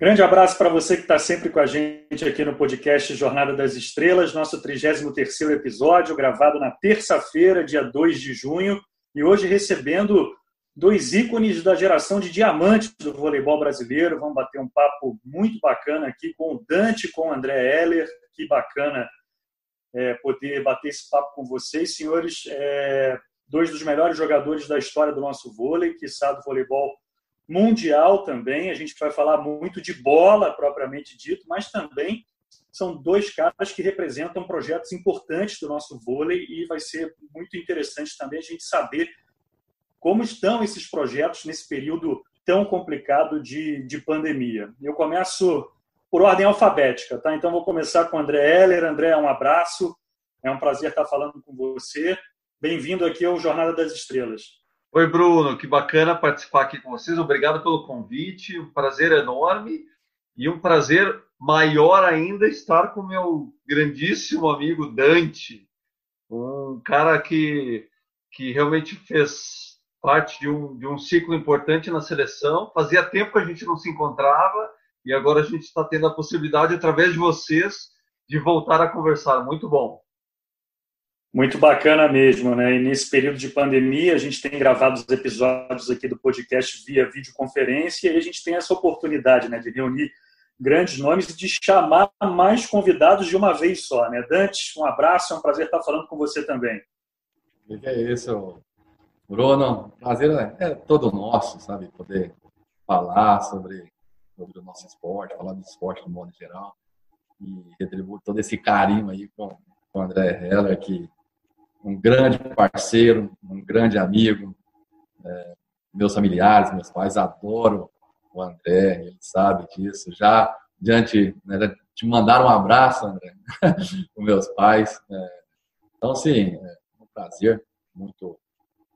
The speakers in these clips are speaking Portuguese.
Grande abraço para você que está sempre com a gente aqui no podcast Jornada das Estrelas, nosso 33º episódio, gravado na terça-feira, dia 2 de junho, e hoje recebendo dois ícones da geração de diamantes do voleibol brasileiro. Vamos bater um papo muito bacana aqui com o Dante, com o André Heller. Que bacana é, poder bater esse papo com vocês, senhores. É, dois dos melhores jogadores da história do nosso vôlei, que sabe do voleibol mundial também. A gente vai falar muito de bola, propriamente dito, mas também são dois caras que representam projetos importantes do nosso vôlei e vai ser muito interessante também a gente saber como estão esses projetos nesse período tão complicado de, de pandemia. Eu começo por ordem alfabética, tá? Então vou começar com o André Heller. André, um abraço. É um prazer estar falando com você. Bem-vindo aqui ao Jornada das Estrelas. Oi, Bruno, que bacana participar aqui com vocês. Obrigado pelo convite, um prazer enorme e um prazer maior ainda estar com meu grandíssimo amigo Dante, um cara que, que realmente fez parte de um, de um ciclo importante na seleção. Fazia tempo que a gente não se encontrava e agora a gente está tendo a possibilidade, através de vocês, de voltar a conversar. Muito bom. Muito bacana mesmo, né? E nesse período de pandemia, a gente tem gravado os episódios aqui do podcast via videoconferência e a gente tem essa oportunidade, né, de reunir grandes nomes e de chamar mais convidados de uma vez só, né? Dante, um abraço, é um prazer estar falando com você também. O que é isso, Bruno? Prazer é, é todo nosso, sabe? Poder falar sobre, sobre o nosso esporte, falar do esporte no modo geral e retribuir todo esse carinho aí com, com o André Heller, que um grande parceiro, um grande amigo. É, meus familiares, meus pais adoram o André, ele sabe disso. Já diante né, te mandar um abraço, André, com meus pais. É, então, sim, é um prazer muito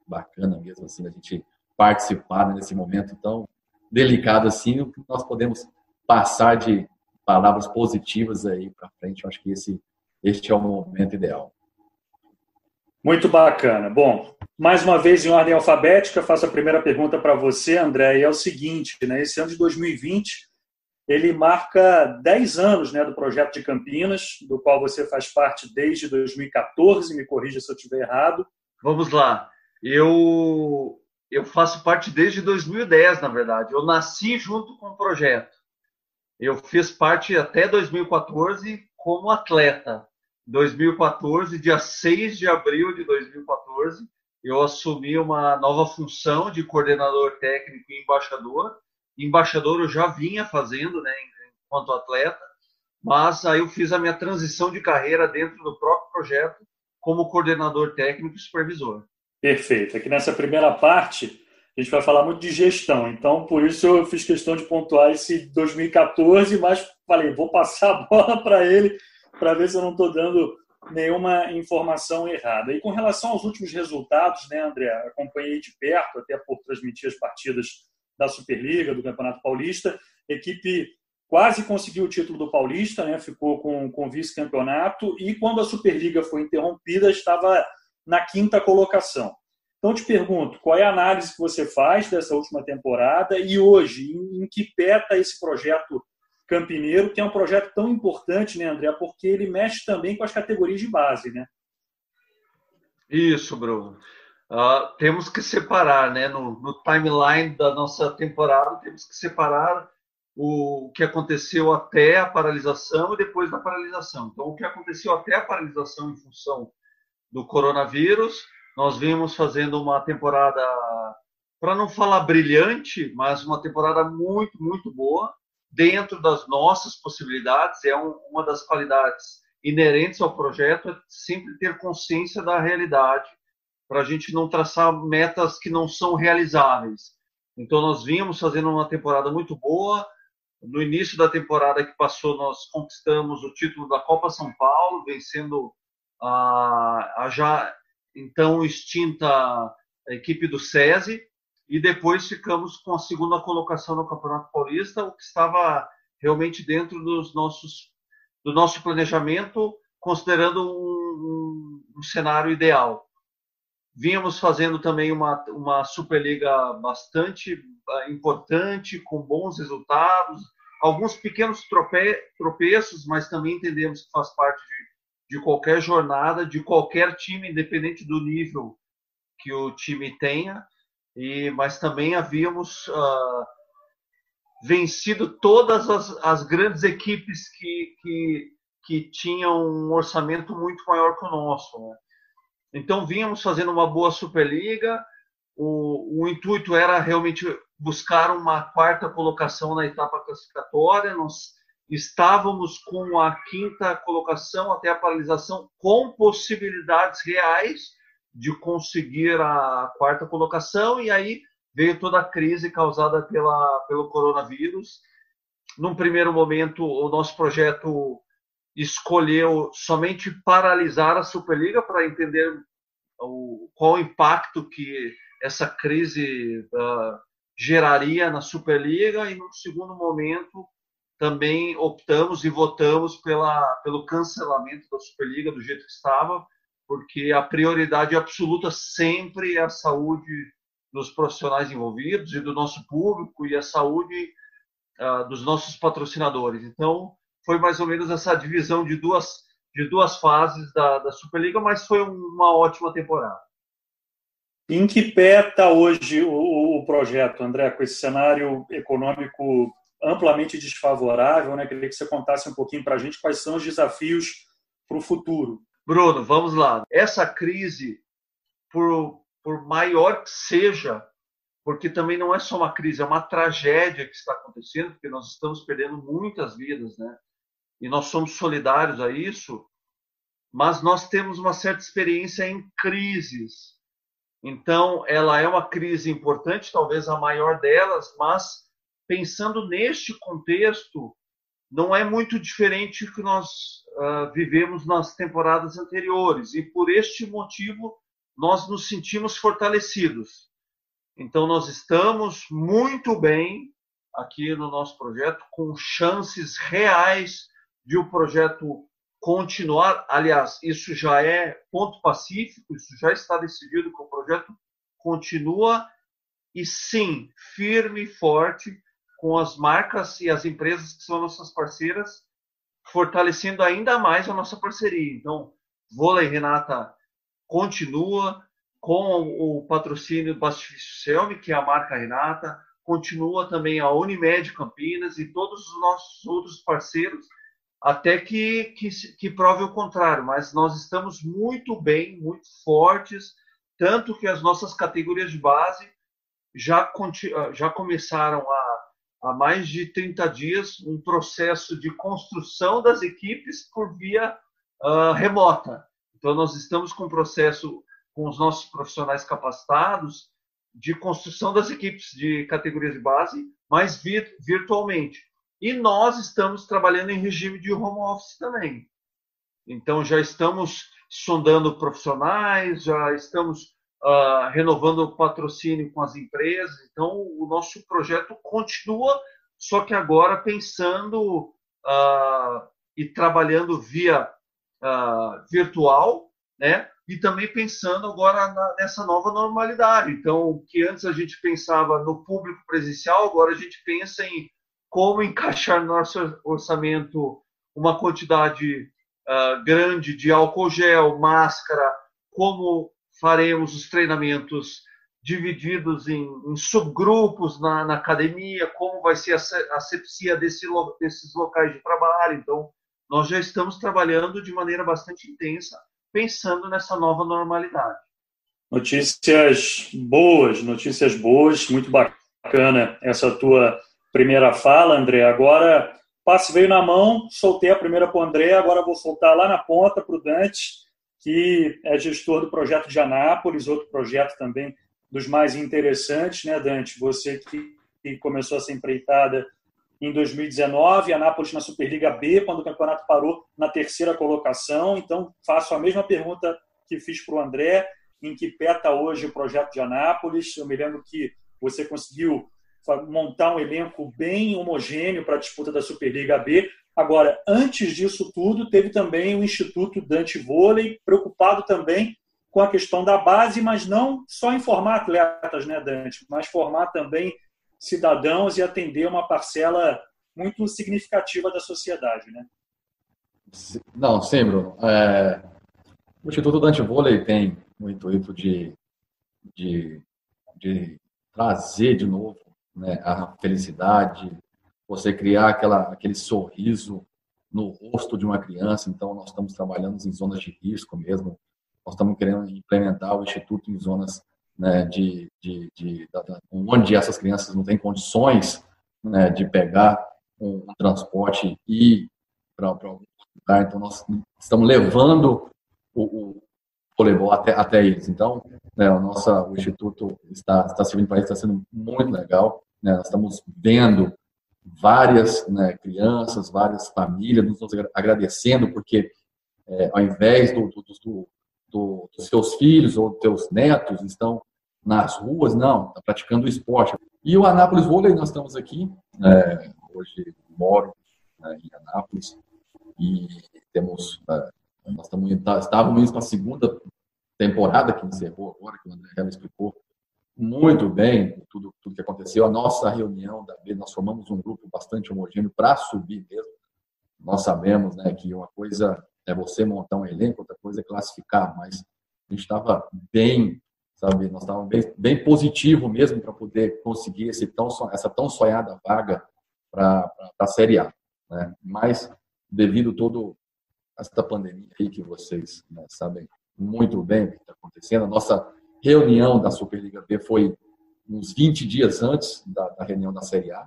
bacana mesmo assim a gente participar nesse momento tão delicado assim, o que nós podemos passar de palavras positivas aí para frente. Eu acho que esse este é o momento ideal. Muito bacana. Bom, mais uma vez em ordem alfabética, faço a primeira pergunta para você, André, e é o seguinte, né? Esse ano de 2020, ele marca 10 anos né, do projeto de Campinas, do qual você faz parte desde 2014, me corrija se eu estiver errado. Vamos lá. Eu eu faço parte desde 2010, na verdade. Eu nasci junto com o projeto. Eu fiz parte até 2014 como atleta. 2014, dia 6 de abril de 2014, eu assumi uma nova função de coordenador técnico e embaixador. Embaixador eu já vinha fazendo, né, enquanto atleta, mas aí eu fiz a minha transição de carreira dentro do próprio projeto como coordenador técnico e supervisor. Perfeito. Aqui nessa primeira parte, a gente vai falar muito de gestão, então por isso eu fiz questão de pontuar esse 2014, mas falei, vou passar a bola para ele para ver se eu não estou dando nenhuma informação errada. E com relação aos últimos resultados, né, André? Acompanhei de perto, até por transmitir as partidas da Superliga, do Campeonato Paulista. A equipe quase conseguiu o título do Paulista, né? ficou com, com vice-campeonato, e quando a Superliga foi interrompida, estava na quinta colocação. Então, te pergunto, qual é a análise que você faz dessa última temporada e hoje, em, em que pé está esse projeto Campineiro, que é um projeto tão importante, né, André? Porque ele mexe também com as categorias de base, né? Isso, Bruno. Uh, temos que separar, né? No, no, timeline da nossa temporada, temos que separar o, que aconteceu até a paralisação e depois da paralisação. Então, o que aconteceu até a paralisação em função do coronavírus, nós vimos fazendo uma temporada, para não falar brilhante, mas uma temporada muito, muito boa dentro das nossas possibilidades, é um, uma das qualidades inerentes ao projeto, é sempre ter consciência da realidade, para a gente não traçar metas que não são realizáveis. Então, nós vimos fazendo uma temporada muito boa. No início da temporada que passou, nós conquistamos o título da Copa São Paulo, vencendo a, a já então extinta equipe do SESI e depois ficamos com a segunda colocação no Campeonato Paulista, o que estava realmente dentro dos nossos do nosso planejamento, considerando um, um, um cenário ideal. Vínhamos fazendo também uma, uma Superliga bastante ah, importante, com bons resultados, alguns pequenos trope, tropeços, mas também entendemos que faz parte de, de qualquer jornada, de qualquer time, independente do nível que o time tenha. E, mas também havíamos uh, vencido todas as, as grandes equipes que, que, que, tinham um orçamento muito maior que o nosso. Né? Então, vínhamos fazendo uma boa Superliga. O, o intuito era realmente buscar uma quarta colocação na etapa classificatória. Nós estávamos com a quinta colocação até a paralisação, com possibilidades reais de conseguir a quarta colocação, e aí veio toda a crise causada pela, pelo coronavírus. Num primeiro momento, o nosso projeto escolheu somente paralisar a Superliga para entender o, qual o impacto que essa crise uh, geraria na Superliga e, no segundo momento, também optamos e votamos pela, pelo cancelamento da Superliga do jeito que estava, porque a prioridade absoluta sempre é a saúde dos profissionais envolvidos e do nosso público e a saúde uh, dos nossos patrocinadores. Então, foi mais ou menos essa divisão de duas, de duas fases da, da Superliga, mas foi uma ótima temporada. Em que pé está hoje o, o, projeto, André, com esse cenário econômico amplamente desfavorável? Né? Queria que você contasse um pouquinho para a gente quais são os desafios para o futuro. Bruno, vamos lá. Essa crise, por, por maior que seja, porque também não é só uma crise, é uma tragédia que está acontecendo, porque nós estamos perdendo muitas vidas, né? E nós somos solidários a isso, mas nós temos uma certa experiência em crises. Então, ela é uma crise importante, talvez a maior delas, mas pensando neste contexto, não é muito diferente do que nós uh, vivemos nas temporadas anteriores. E por este motivo, nós nos sentimos fortalecidos. Então, nós estamos muito bem aqui no nosso projeto, com chances reais de o projeto continuar. Aliás, isso já é ponto pacífico, isso já está decidido que o projeto continua e sim, firme e forte com as marcas e as empresas que são nossas parceiras, fortalecendo ainda mais a nossa parceria. Então, Vôlei Renata continua com o patrocínio do Pacifício Selmi, que é a marca Renata, continua também a Unimed Campinas e todos os nossos outros parceiros, até que, que, que prove o contrário, mas nós estamos muito bem, muito fortes, tanto que as nossas categorias de base já, já começaram a há mais de 30 dias um processo de construção das equipes por via uh, remota. Então, nós estamos com um processo com os nossos profissionais capacitados de construção das equipes de categorias de base, mas virtualmente. E nós estamos trabalhando em regime de home office também. Então, já estamos sondando profissionais, já estamos uh, renovando o patrocínio com as empresas. Então, o nosso projeto continua, só que agora pensando uh, e trabalhando via uh, virtual, né? E também pensando agora nessa nova normalidade. Então, o que antes a gente pensava no público presencial, agora a gente pensa em como encaixar no nosso orçamento uma quantidade uh, grande de álcool gel, máscara, como faremos os treinamentos divididos em, em subgrupos na, na, academia, como vai ser a asepsia desse, desses locais de trabalho. Então, nós já estamos trabalhando de maneira bastante intensa, pensando nessa nova normalidade. Notícias boas, notícias boas, muito bacana essa tua primeira fala, André. Agora, passe veio na mão, soltei a primeira para o André, agora vou soltar lá na ponta para o Dante que é gestor do projeto de Anápolis, outro projeto também dos mais interessantes, né, Dante? Você que começou essa empreitada em 2019, Anápolis na Superliga B, quando o campeonato parou na terceira colocação. Então, faço a mesma pergunta que fiz para o André, em que pé está hoje o projeto de Anápolis. Eu me lembro que você conseguiu montar um elenco bem homogêneo para a disputa da Superliga B, Agora, antes disso tudo, teve também o Instituto Dante Vôlei, preocupado também com a questão da base, mas não só em formar atletas, né, Dante, mas formar também cidadãos e atender uma parcela muito significativa da sociedade, né? Não, sim, Bruno. É, o Instituto Dante Vôlei tem o intuito de, de, de trazer de novo né, a felicidade, você criar aquela, aquele sorriso no rosto de uma criança. Então, nós estamos trabalhando em zonas de risco mesmo. Nós estamos querendo implementar o Instituto em zonas né, de, de, de, de, onde essas crianças não têm condições né, de pegar um transporte e ir para algum lugar. Então, nós estamos levando o, o voleibol até, até eles. Então, né, o nosso o Instituto está, está servindo para isso, está sendo muito legal. Né, nós estamos vendo várias né, crianças, várias famílias nos agradecendo, porque é, ao invés do, do, do, do, dos seus filhos ou dos seus netos estão nas ruas, não, está praticando esporte. E o Anápolis Vôlei, nós estamos aqui, é, hoje moro né, em Anápolis, e temos, é, nós estamos, estávamos indo para a segunda temporada que encerrou agora, que o André Hella explicou muito bem tudo, tudo que aconteceu. A nossa reunião da B, nós formamos um grupo bastante homogêneo para subir mesmo. Nós sabemos né, que uma coisa é você montar um elenco, outra coisa é classificar, mas a gente estava bem, sabe, nós estávamos bem, bem positivo mesmo para poder conseguir esse tão, essa tão sonhada vaga para a Série A. Né? Mas, devido todo esta pandemia aí que vocês né, sabem muito bem o que está acontecendo, a nossa reunião da Superliga B foi uns 20 dias antes da, da reunião da Série A.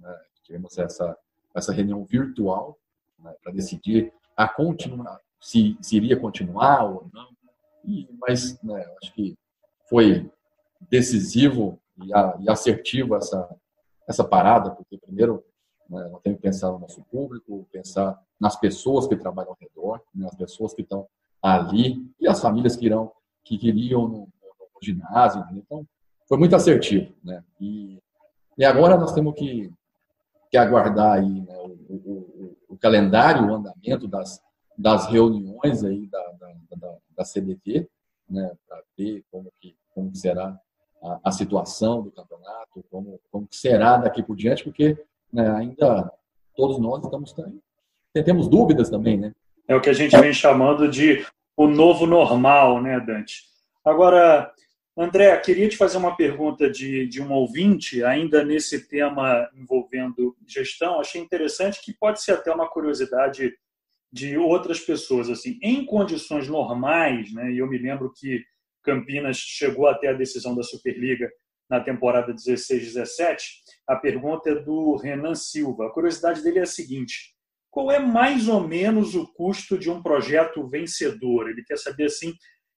Né? Tivemos essa, essa reunião virtual né, para decidir a continuar, se, se iria continuar ou não. E, mas né, acho que foi decisivo e, a, e, assertivo essa, essa parada, porque primeiro né, nós temos que pensar no nosso público, pensar nas pessoas que trabalham ao redor, nas pessoas que estão ali e as famílias que irão que queriam ginásio. Então, foi muito assertivo, né? E, e agora nós temos que, que aguardar aí né, o, o, o, calendário, o andamento das, das reuniões aí da, da, da, da CBT, né? Para ver como que, como que será a, a, situação do campeonato, como, como que será daqui por diante, porque né, ainda todos nós estamos temos dúvidas também, né? É o que a gente vem chamando de o novo normal, né, Dante? Agora, André, queria te fazer uma pergunta de, de um ouvinte, ainda nesse tema envolvendo gestão. Achei interessante que pode ser até uma curiosidade de outras pessoas. Assim, em condições normais, né, e eu me lembro que Campinas chegou até a decisão da Superliga na temporada 16-17, a pergunta é do Renan Silva. A curiosidade dele é a seguinte: qual é mais ou menos o custo de um projeto vencedor? Ele quer saber assim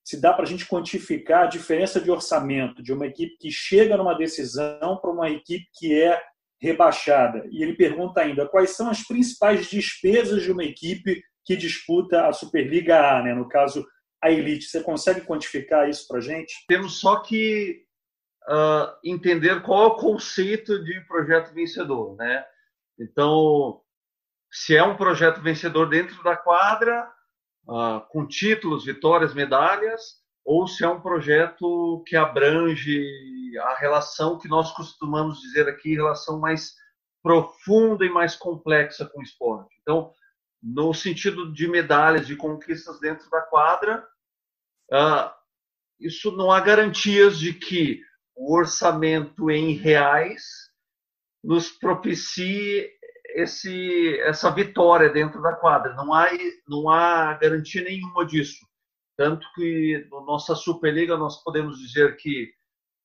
se dá para a gente quantificar a diferença de orçamento de uma equipe que chega numa decisão para uma equipe que é rebaixada. E ele pergunta ainda quais são as principais despesas de uma equipe que disputa a Superliga A, né? no caso, a Elite. Você consegue quantificar isso para a gente? Temos só que uh, entender qual é o conceito de projeto vencedor. Né? Então, se é um projeto vencedor dentro da quadra, uh, com títulos, vitórias, medalhas, ou se é um projeto que abrange a relação que nós costumamos dizer aqui, relação mais profunda e mais complexa com o esporte. Então, no sentido de medalhas, de conquistas dentro da quadra, uh, isso não há garantias de que o orçamento em reais nos propicie esse, essa vitória dentro da quadra. Não há, não há garantia nenhuma disso. Tanto que na nossa Superliga nós podemos dizer que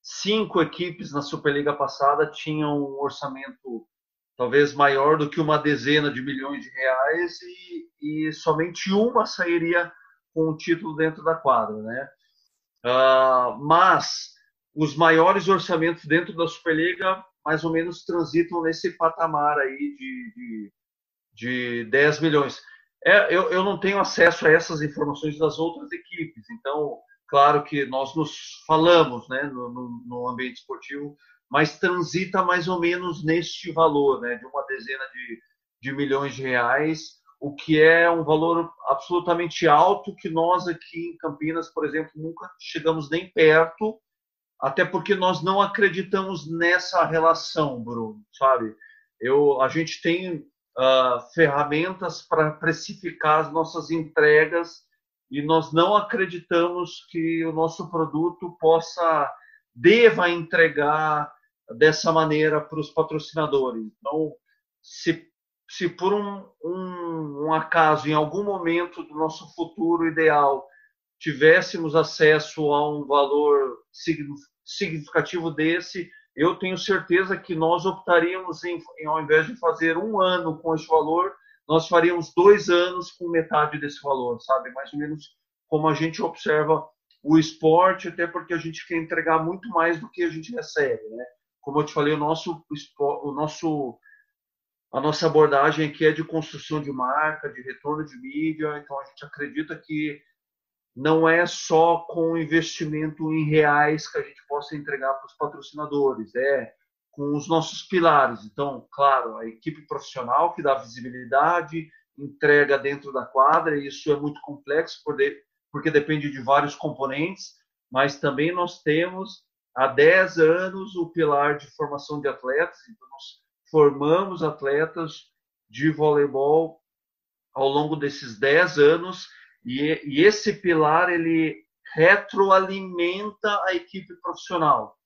cinco equipes na Superliga passada tinham um orçamento talvez maior do que uma dezena de milhões de reais e, e somente uma sairia com o título dentro da quadra, né? Uh, mas os maiores orçamentos dentro da Superliga mais ou menos transitam nesse patamar aí de, de, de 10 milhões. É, eu, eu não tenho acesso a essas informações das outras equipes, então, claro que nós nos falamos né, no, no, no ambiente esportivo, mas transita mais ou menos neste valor, né, de uma dezena de, de milhões de reais, o que é um valor absolutamente alto que nós aqui em Campinas, por exemplo, nunca chegamos nem perto até porque nós não acreditamos nessa relação, Bruno, sabe? eu, a gente tem uh, ferramentas para precificar as nossas entregas e nós não acreditamos que o nosso produto possa, deva entregar dessa maneira para os patrocinadores. Então, se, se por um, um, um acaso, em algum momento do nosso futuro ideal, tivéssemos acesso a um valor significativo desse, eu tenho certeza que nós optaríamos em, em, ao invés de fazer um ano com esse valor, nós faríamos dois anos com metade desse valor, sabe? Mais ou menos como a gente observa o esporte, até porque a gente quer entregar muito mais do que a gente recebe, né? Como eu te falei, o nosso, o nosso, a nossa abordagem aqui é de construção de marca, de retorno de mídia, então a gente acredita que não é só com investimento em reais que a gente possa entregar para os patrocinadores, é com os nossos pilares. Então, claro, a equipe profissional que dá visibilidade, entrega dentro da quadra, e isso é muito complexo porque depende de vários componentes, mas também nós temos há 10 anos o pilar de formação de atletas, então nós formamos atletas de voleibol ao longo desses 10 anos e, e esse pilar ele retroalimenta a equipe profissional.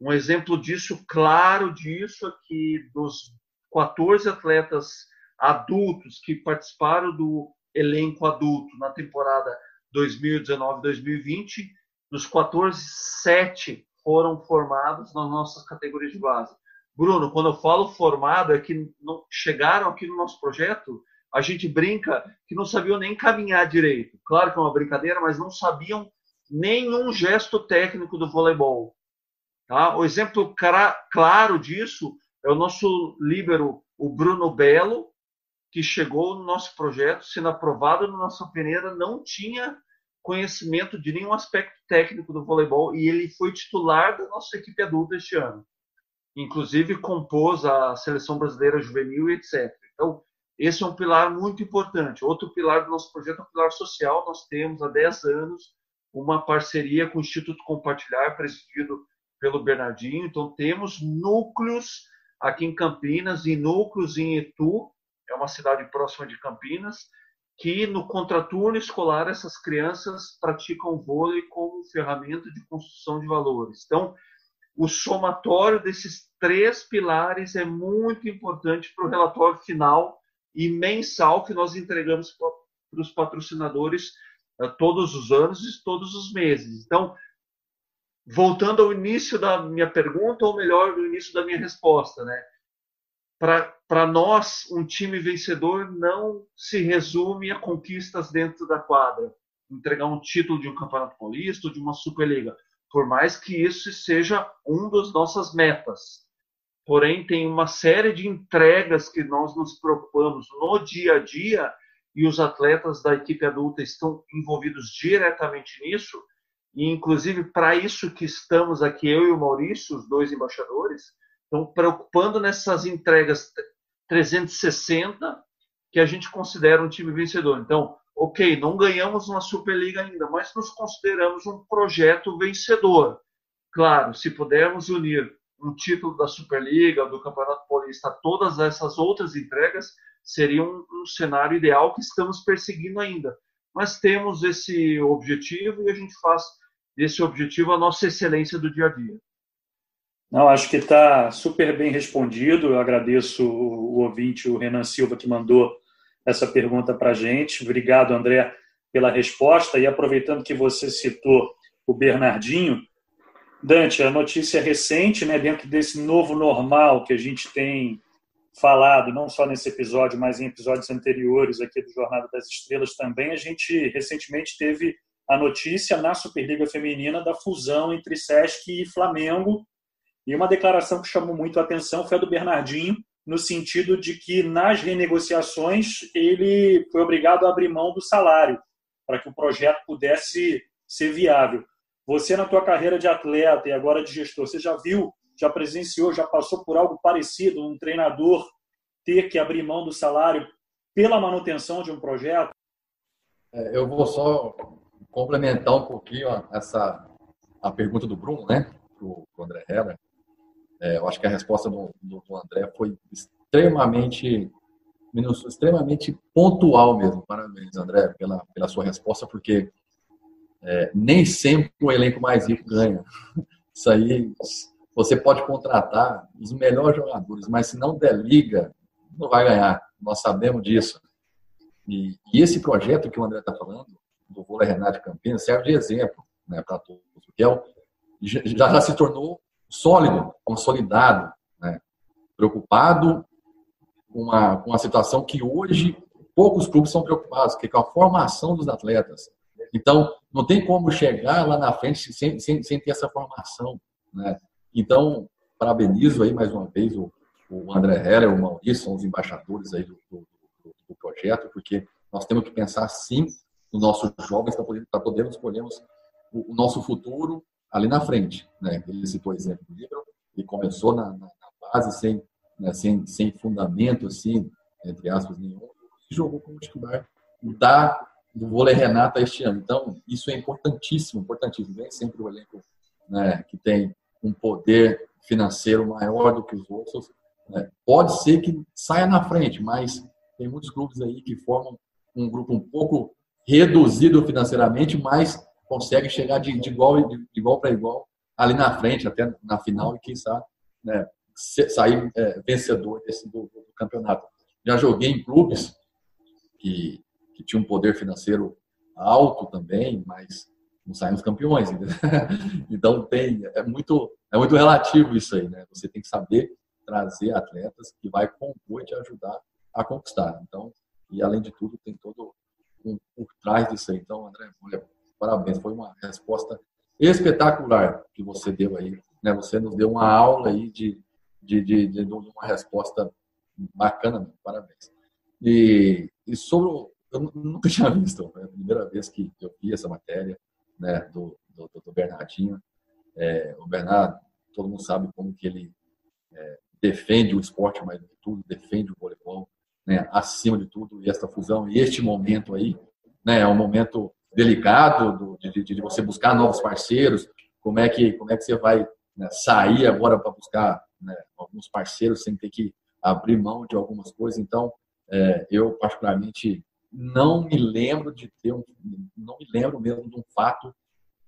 Um exemplo disso, claro disso, é que dos 14 atletas adultos que participaram do elenco adulto na temporada 2019-2020, dos 14, 7 foram formados nas nossas categorias de base. Bruno, quando eu falo formado, é que chegaram aqui no nosso projeto a gente brinca que não sabiam nem caminhar direito. Claro que é uma brincadeira, mas não sabiam nenhum gesto técnico do voleibol. Tá? O exemplo claro disso é o nosso líbero, o Bruno Belo, que chegou no nosso projeto, sendo aprovado na nossa peneira, não tinha conhecimento de nenhum aspecto técnico do voleibol e ele foi titular da nossa equipe adulta este ano. Inclusive compôs a seleção brasileira juvenil etc. Então, esse é um pilar muito importante. Outro pilar do nosso projeto é o pilar social. Nós temos há 10 anos uma parceria com o Instituto Compartilhar, presidido pelo Bernardinho. Então, temos núcleos aqui em Campinas e núcleos em Etu, é uma cidade próxima de Campinas, que no contraturno escolar essas crianças praticam vôlei como ferramenta de construção de valores. Então, o somatório desses três pilares é muito importante para o relatório final e mensal que nós entregamos para os patrocinadores uh, todos os anos e todos os meses. Então, voltando ao início da minha pergunta, ou melhor, do início da minha resposta, né? Para nós, um time vencedor não se resume a conquistas dentro da quadra, entregar um título de um campeonato paulista ou de uma Superliga, por mais que isso seja um das nossas metas porém tem uma série de entregas que nós nos preocupamos no dia a dia e os atletas da equipe adulta estão envolvidos diretamente nisso e inclusive para isso que estamos aqui eu e o Maurício, os dois embaixadores, estão preocupando nessas entregas 360 que a gente considera um time vencedor. Então, ok, não ganhamos uma Superliga ainda, mas nos consideramos um projeto vencedor. Claro, se pudermos unir um título da Superliga, do Campeonato Paulista, todas essas outras entregas seriam um, cenário ideal que estamos perseguindo ainda. Mas temos esse objetivo e a gente faz desse objetivo a nossa excelência do dia a dia. Não, acho que está super bem respondido. Eu agradeço o ouvinte, o Renan Silva, que mandou essa pergunta para a gente. Obrigado, André, pela resposta. E aproveitando que você citou o Bernardinho, Dante, a notícia recente, né, dentro desse novo normal que a gente tem falado, não só nesse episódio, mas em episódios anteriores aqui do Jornada das Estrelas também, a gente recentemente teve a notícia na Superliga Feminina da fusão entre Sesc e Flamengo. E uma declaração que chamou muito a atenção foi a do Bernardinho, no sentido de que nas renegociações ele foi obrigado a abrir mão do salário para que o projeto pudesse ser viável. Você, na tua carreira de atleta e agora de gestor, você já viu, já presenciou, já passou por algo parecido, um treinador ter que abrir mão do salário pela manutenção de um projeto? É, eu vou só complementar um pouquinho essa a pergunta do Bruno, né, para o André Heller. É, eu acho que a resposta do, do, do André foi extremamente extremamente pontual mesmo. Parabéns, André, pela, pela sua resposta, porque é, nem sempre o elenco mais rico ganha. Isso aí, você pode contratar os melhores jogadores, mas se não der liga, não vai ganhar. Nós sabemos disso. E, e esse projeto que o André está falando, do vôlei Renato Campinas, serve de exemplo né, para todos. Porque é o, já, já se tornou sólido, consolidado, né, preocupado com uma, com uma situação que hoje poucos clubes são preocupados, que é com a formação dos atletas. Então, não tem como chegar lá na frente sem, sem, sem ter essa formação. Né? Então, parabenizo aí mais uma vez o, o André Heller, o Maurício, são os embaixadores aí do, do, do projeto, porque nós temos que pensar sim nos nossos jovens para poder, podermos escolhermos o, o, nosso futuro ali na frente. Né? Ele citou o exemplo do livro, ele começou na, na, na base sem, né, sem, sem fundamento, assim, entre aspas, nenhum, e jogou como titular da, do vôlei Renata este ano. Então, isso é importantíssimo, importantíssimo. Vem sempre o elenco né, que tem um poder financeiro maior do que os outros. Né? Pode ser que saia na frente, mas tem muitos clubes aí que formam um grupo um pouco reduzido financeiramente, mas consegue chegar de, de igual, de igual para igual ali na frente, até na final, e quem sabe né, sair é, vencedor desse, do, do, campeonato. Já joguei em clubes que, que tinham um poder financeiro alto também, mas não saímos campeões. então tem é muito é muito relativo isso aí, né? Você tem que saber trazer atletas que vai compor e te ajudar a conquistar. Então, e além de tudo, tem todo um por trás disso aí. Então, André, olha, parabéns, foi uma resposta espetacular que você deu aí. Né? Você nos deu uma aula aí de, de, de, de uma resposta bacana, parabéns. E, e sobre, eu nunca tinha visto, é a primeira vez que eu vi essa matéria né, do, do, do Bernardinho. É, o Bernardo, todo mundo sabe como que ele é, defende o esporte mais do que tudo, defende o voleibol, né, acima de tudo, e esta fusão, e este momento aí, né, é um momento delicado do, de, de, você buscar novos parceiros, como é que, como é que você vai né, sair agora para buscar né, alguns parceiros sem ter que abrir mão de algumas coisas. Então, é, eu particularmente não me lembro de ter um, não me lembro mesmo de um fato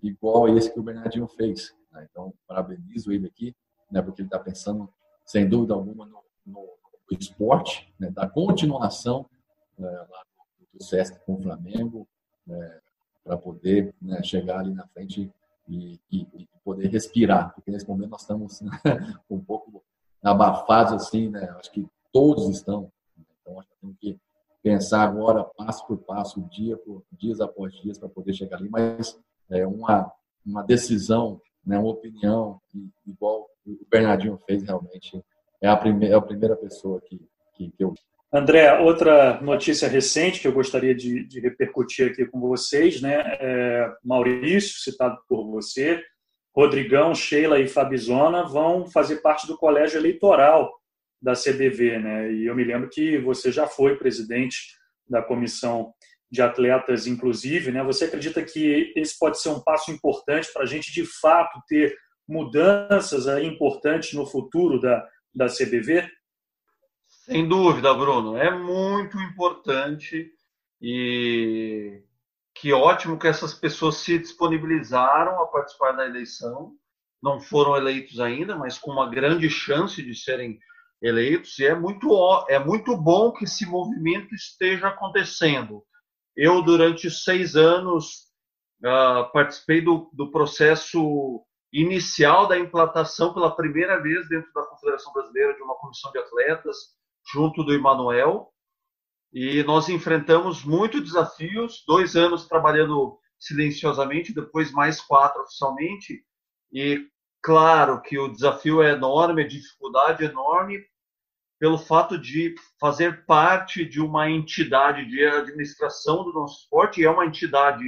igual esse que o Bernardinho fez. Né? Então, parabenizo ele aqui, né, porque ele está pensando, sem dúvida alguma, no, no, do esporte, né, da continuação né, lá do, SESC com o Flamengo, né, para poder né, chegar ali na frente e, e, e, poder respirar, porque nesse momento nós estamos né, um pouco abafados assim, né? Acho que todos estão. Então acho que temos que pensar agora passo por passo, dia por dias após dias para poder chegar ali, mas é uma uma decisão, né, uma opinião igual o Bernardinho fez realmente é a primeira, é a primeira pessoa que, que, que eu André, outra notícia recente que eu gostaria de, de repercutir aqui com vocês, né? É Maurício, citado por você, Rodrigão, Sheila e Fabizona vão fazer parte do colégio eleitoral da CBV, né? E eu me lembro que você já foi presidente da comissão de atletas, inclusive, né? Você acredita que esse pode ser um passo importante para a gente, de fato, ter mudanças importantes no futuro da, da CBV? Sem dúvida, Bruno. É muito importante e que ótimo que essas pessoas se disponibilizaram a participar da eleição. Não foram eleitos ainda, mas com uma grande chance de serem. E é muito, é muito bom que esse movimento esteja acontecendo. Eu, durante seis anos, uh, participei do, do processo inicial da implantação pela primeira vez dentro da Confederação Brasileira de uma comissão de atletas, junto do Emanuel. E nós enfrentamos muitos desafios, dois anos trabalhando silenciosamente, depois mais quatro oficialmente. E claro que o desafio é enorme, a dificuldade é enorme, pelo fato de fazer parte de uma entidade de administração do nosso esporte, e é uma entidade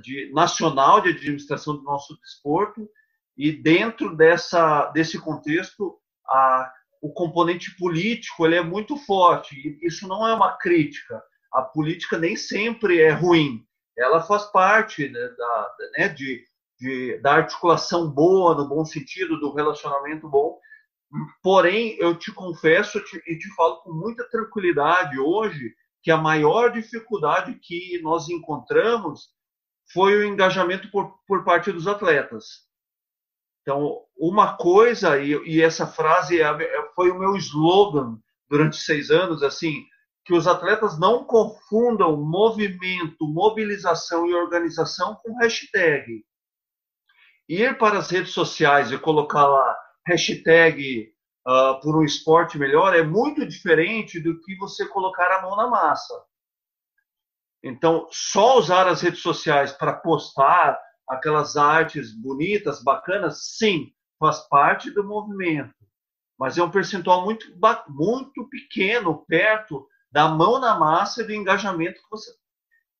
de, nacional de administração do nosso desporto, e dentro dessa, desse contexto, a o componente político ele é muito forte. E isso não é uma crítica. A política nem sempre é ruim. Ela faz parte né, da, né, de, de, da articulação boa, no bom sentido, do relacionamento bom. Porém, eu te confesso e te falo com muita tranquilidade hoje que a maior dificuldade que nós encontramos foi o engajamento por, por parte dos atletas. Então, uma coisa, e, e essa frase é, é, foi o meu slogan durante seis anos, assim, que os atletas não confundam movimento, mobilização e organização com hashtag. Ir para as redes sociais e colocar lá hashtag uh, por um esporte melhor é muito diferente do que você colocar a mão na massa. Então, só usar as redes sociais para postar aquelas artes bonitas, bacanas, sim, faz parte do movimento. Mas é um percentual muito, muito pequeno, perto da mão na massa e do engajamento que você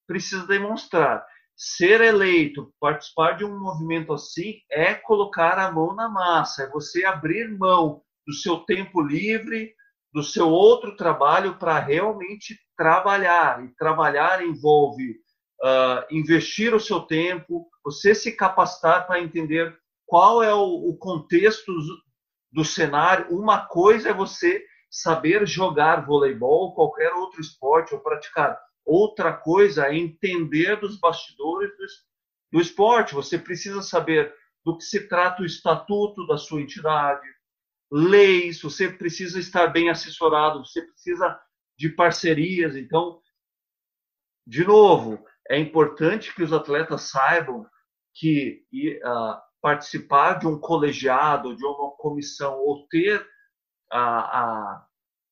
precisa demonstrar. Ser eleito, participar de um movimento assim, é colocar a mão na massa, é você abrir mão do seu tempo livre, do seu outro trabalho para realmente trabalhar. E trabalhar envolve uh, investir o seu tempo, você se capacitar para entender qual é o, o contexto do cenário. Uma coisa é você saber jogar voleibol, qualquer outro esporte ou praticar. Outra coisa é entender dos bastidores do, esporte. Você precisa saber do que se trata o estatuto da sua entidade, leis, você precisa estar bem assessorado, você precisa de parcerias. Então, de novo, é importante que os atletas saibam que uh, participar de um colegiado, de uma comissão, ou ter a, a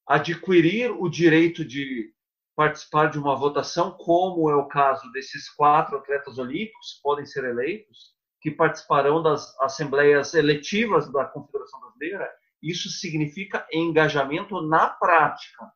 adquirir o direito de participar de uma votação, como é o caso desses quatro atletas olímpicos que podem ser eleitos, que participarão das assembleias eletivas da Confederação Brasileira, isso significa engajamento na prática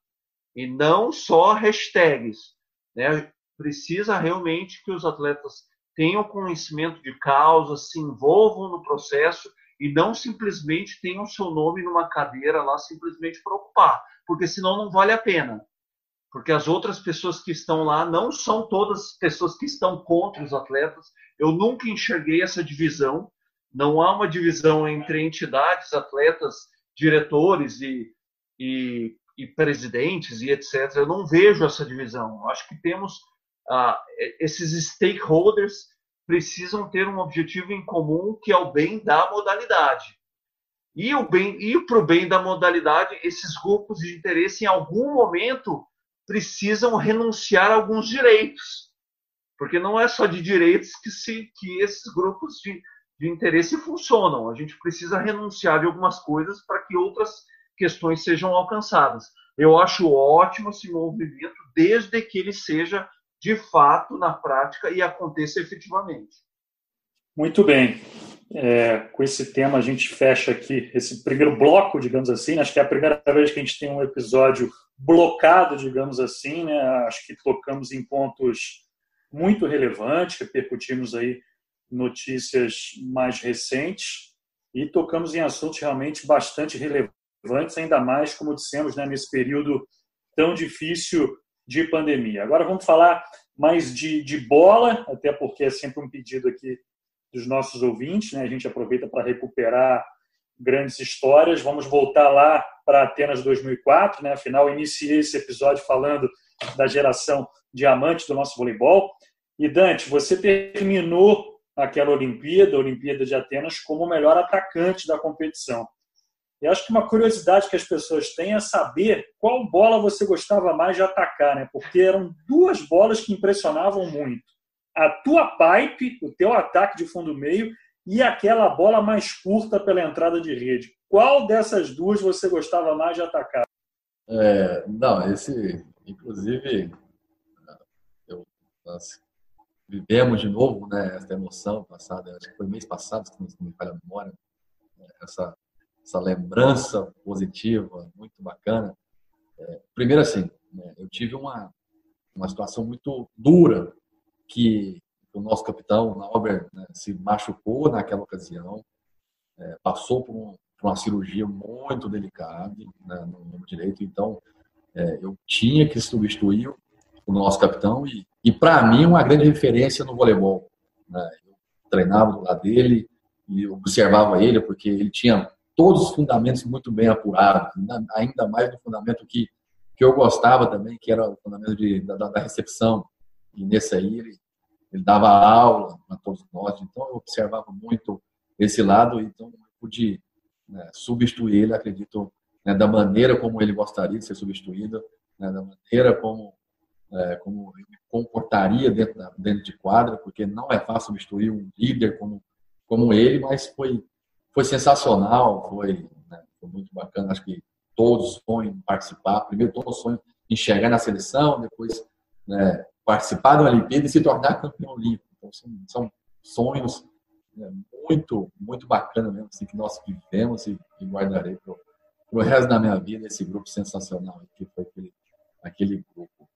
e não só hashtags. Né? Precisa realmente que os atletas tenham conhecimento de causa, se envolvam no processo e não simplesmente tenham seu nome numa cadeira lá simplesmente para ocupar, porque senão não vale a pena. Porque as outras pessoas que estão lá não são todas pessoas que estão contra os atletas. Eu nunca enxerguei essa divisão. Não há uma divisão entre entidades, atletas, diretores e, e, e presidentes e etc. Eu não vejo essa divisão. Eu acho que temos ah, esses stakeholders precisam ter um objetivo em comum que é o bem da modalidade. E o bem e para o bem da modalidade, esses grupos de interesse em algum momento precisam renunciar a alguns direitos, porque não é só de direitos que se que esses grupos de, de interesse funcionam. A gente precisa renunciar de algumas coisas para que outras questões sejam alcançadas. Eu acho ótimo esse movimento, desde que ele seja de fato na prática e aconteça efetivamente. Muito bem. É, com esse tema a gente fecha aqui esse primeiro bloco, digamos assim. Acho que é a primeira vez que a gente tem um episódio blocado, digamos assim. Né? Acho que tocamos em pontos muito relevantes, repercutimos aí notícias mais recentes e tocamos em assuntos realmente bastante relevantes, ainda mais, como dissemos, né, nesse período tão difícil de pandemia. Agora vamos falar mais de, de bola, até porque é sempre um pedido aqui dos nossos ouvintes, né? A gente aproveita para recuperar grandes histórias. Vamos voltar lá para Atenas 2004, né? Afinal, iniciei esse episódio falando da geração diamante do nosso voleibol. E Dante, você terminou aquela Olimpíada, a Olimpíada de Atenas, como o melhor atacante da competição. E acho que uma curiosidade que as pessoas têm é saber qual bola você gostava mais de atacar, né? Porque eram duas bolas que impressionavam muito. A tua pipe, o teu ataque de fundo meio, e aquela bola mais curta pela entrada de rede. Qual dessas duas você gostava mais de atacar? É, não, esse, inclusive, eu, nós vivemos de novo, né, essa emoção passada, acho que foi mês passado, se não me falha a memória, né, essa essa lembrança positiva, muito bacana. É, primeiro, assim, né, eu tive uma, uma situação muito dura que o nosso capitão, Nauber, né, se machucou naquela ocasião, é, passou por, um, por, uma cirurgia muito delicada né, no ombro direito, então é, eu tinha que substituir o nosso capitão e, e para mim, uma grande referência no voleibol. Né, eu treinava do lado dele e observava ele, porque ele tinha todos os fundamentos muito bem apurados, ainda mais no fundamento que, que eu gostava também, que era o fundamento de, da, da recepção. E nesse aí ele, ele dava aula para todos nós, então eu observava muito esse lado, então eu pude né, substituir ele, acredito, né, da maneira como ele gostaria de ser substituído, né, da maneira como, é, como ele comportaria dentro, da, dentro de quadra, porque não é fácil substituir um líder como, como ele, mas foi, foi sensacional, foi, né, foi muito bacana. Acho que todos sonham participar, primeiro todos sonham em chegar na seleção, depois né, participar da Olimpíada e se tornar campeão olímpico. Então, são, sonhos né, muito, muito bacana mesmo, assim, que nós vivemos e, e guardarei para o resto da minha vida esse grupo sensacional que foi aquele, aquele grupo.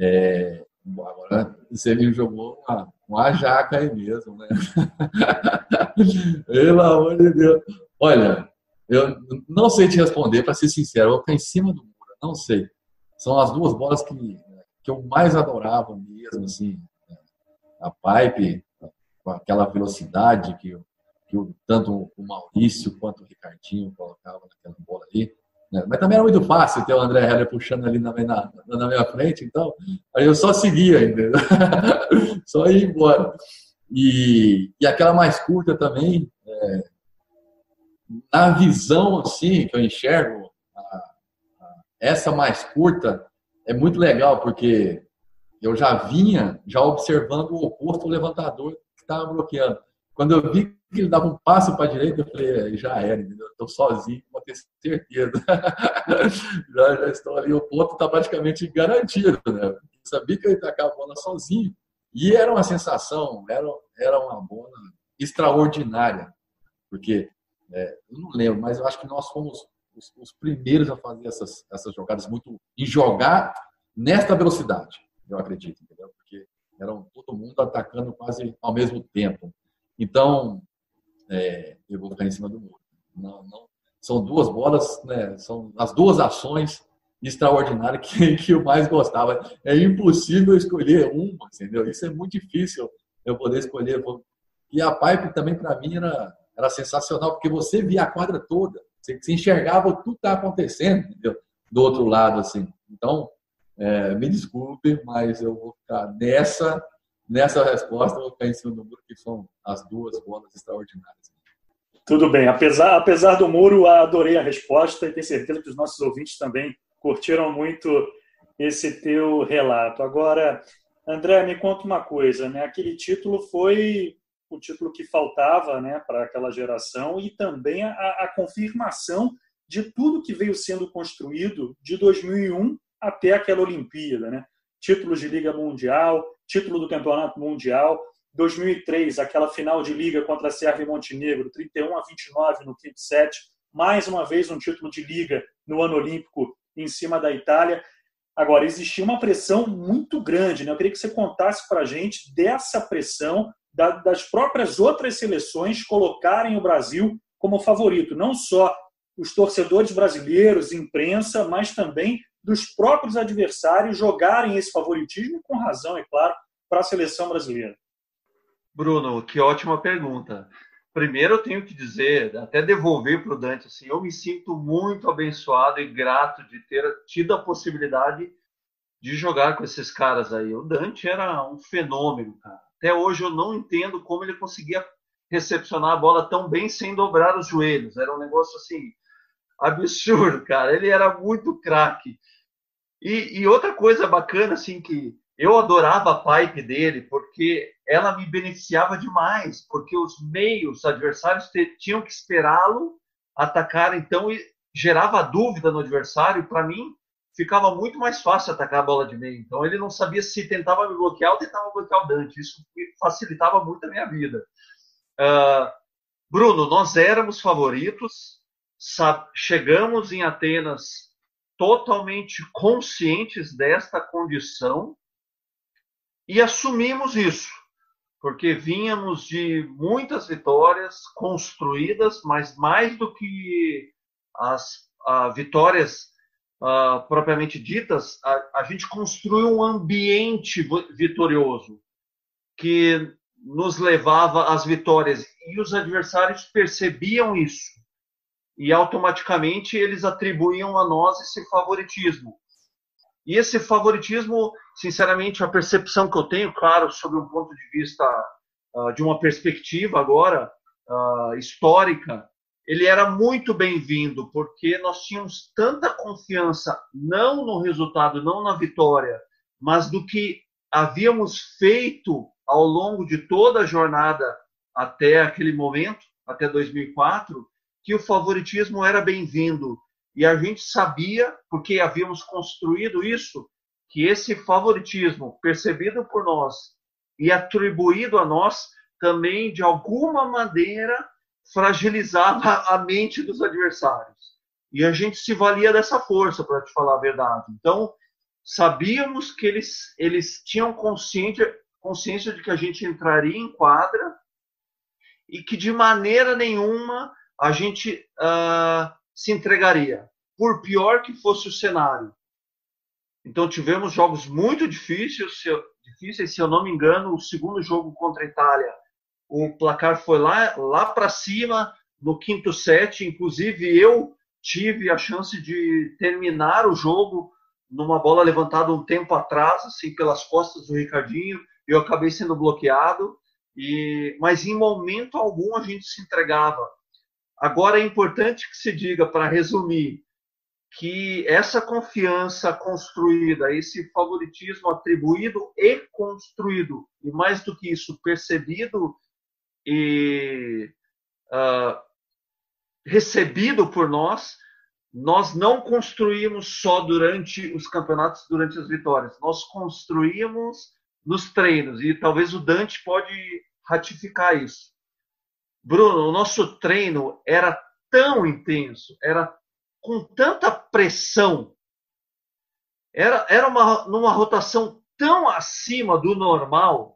É, agora você me jogou uma, uma jaca aí mesmo, né? Pelo amor de Deus. Olha, eu não sei te responder, para ser sincero, eu vou ficar em cima do muro, não sei. São as duas bolas que, que eu mais adorava mesmo, assim. A pipe, com aquela velocidade que, que tanto o Maurício quanto o Ricardinho colocavam naquela bola ali. Né? Mas também era muito fácil ter o André Heller puxando ali na, na, na minha frente, então aí eu só seguia, entendeu? só ia embora. E, e aquela mais curta também, é, na visão assim que eu enxergo, a, a, essa mais curta é muito legal, porque eu já vinha já observando o oposto levantador estava bloqueando. Quando eu vi que ele dava um passo para a direita, eu falei, já era, estou sozinho, vou ter certeza. já, já estou ali, o ponto está praticamente garantido. Né? Eu sabia que ele ia tacar a bola sozinho. E era uma sensação, era, era uma bola extraordinária. Porque, é, eu não lembro, mas eu acho que nós fomos os, os primeiros a fazer essas, essas jogadas muito. e jogar nesta velocidade, eu acredito, entendeu? Porque eram todo mundo atacando quase ao mesmo tempo. Então, é, eu vou ficar em cima do muro. Não, não, são duas bolas, né, são as duas ações extraordinárias que, que eu mais gostava. É impossível escolher uma, entendeu? Isso é muito difícil eu poder escolher. E a pipe também, para mim, era, era sensacional, porque você via a quadra toda. Você, você enxergava tudo que está acontecendo, entendeu? Do outro lado, assim. Então, é, me desculpe, mas eu vou ficar nessa, nessa resposta, eu vou ficar em cima do muro, que são as duas bolas extraordinárias. Tudo bem. Apesar, apesar do muro, adorei a resposta e tenho certeza que os nossos ouvintes também curtiram muito esse teu relato. Agora, André, me conta uma coisa, né? Aquele título foi o título que faltava, né, para aquela geração e também a, a confirmação de tudo que veio sendo construído de 2001 até aquela Olimpíada, né? Títulos de Liga Mundial, título do Campeonato Mundial, 2003, aquela final de liga contra a Sérvia e Montenegro, 31 a 29 no quinto set, mais uma vez um título de liga no ano olímpico em cima da Itália. Agora, existia uma pressão muito grande, né? Eu queria que você contasse para a gente dessa pressão das próprias outras seleções colocarem o Brasil como favorito, não só os torcedores brasileiros, imprensa, mas também dos próprios adversários jogarem esse favoritismo, com razão, é claro, para a seleção brasileira? Bruno, que ótima pergunta. Primeiro, eu tenho que dizer, até devolver para o Dante, assim, eu me sinto muito abençoado e grato de ter tido a possibilidade de jogar com esses caras aí. O Dante era um fenômeno, cara. Até hoje eu não entendo como ele conseguia recepcionar a bola tão bem sem dobrar os joelhos. Era um negócio assim absurdo, cara. Ele era muito craque. E, e, outra coisa bacana, assim, que eu adorava a pipe dele, porque ela me beneficiava demais, porque os meios adversários tinham que esperá-lo atacar, então gerava dúvida no adversário. Para mim, ficava muito mais fácil atacar a bola de meio. Então ele não sabia se tentava me bloquear ou tentava bloquear o Dante. Isso facilitava muito a minha vida. Uh, Bruno, nós éramos favoritos, chegamos em Atenas totalmente conscientes desta condição e assumimos isso, porque vínhamos de muitas vitórias construídas, mas mais do que as vitórias uh, propriamente ditas, a, a gente construiu um ambiente vitorioso que nos levava às vitórias e os adversários percebiam isso e automaticamente eles atribuíam a nós esse favoritismo. E esse favoritismo, sinceramente, a percepção que eu tenho, claro, sobre um ponto de vista uh, de uma perspectiva agora uh, histórica, ele era muito bem-vindo, porque nós tínhamos tanta confiança, não no resultado, não na vitória, mas do que havíamos feito ao longo de toda a jornada até aquele momento, até 2004, que o favoritismo era bem-vindo. E a gente sabia, porque havíamos construído isso, que esse favoritismo percebido por nós e atribuído a nós também, de alguma maneira, fragilizava a mente dos adversários. E a gente se valia dessa força, para te falar a verdade. Então, sabíamos que eles, eles tinham consciência, consciência de que a gente entraria em quadra e que de maneira nenhuma a gente uh, se entregaria, por pior que fosse o cenário. Então tivemos jogos muito difíceis, se eu, difíceis, se eu não me engano, o segundo jogo contra a Itália, o placar foi lá, lá para cima, no quinto set, inclusive eu tive a chance de terminar o jogo numa bola levantada um tempo atrás, assim, pelas costas do Ricardinho, eu acabei sendo bloqueado, e mas em momento algum a gente se entregava. Agora é importante que se diga, para resumir, que essa confiança construída, esse favoritismo atribuído e construído, e mais do que isso, percebido e uh, recebido por nós, nós não construímos só durante os campeonatos, durante as vitórias, nós construímos nos treinos, e talvez o Dante pode ratificar isso. Bruno, o nosso treino era tão intenso, era com tanta pressão, era, era uma, numa rotação tão acima do normal,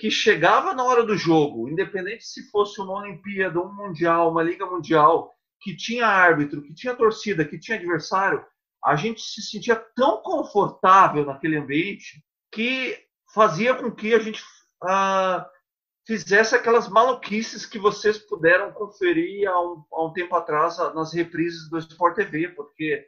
que chegava na hora do jogo, independente se fosse uma Olimpíada, um Mundial, uma Liga Mundial, que tinha árbitro, que tinha torcida, que tinha adversário, a gente se sentia tão confortável naquele ambiente que fazia com que a gente ah, fizesse aquelas maluquices que vocês puderam conferir há um, há um tempo atrás nas reprises do Sport TV, porque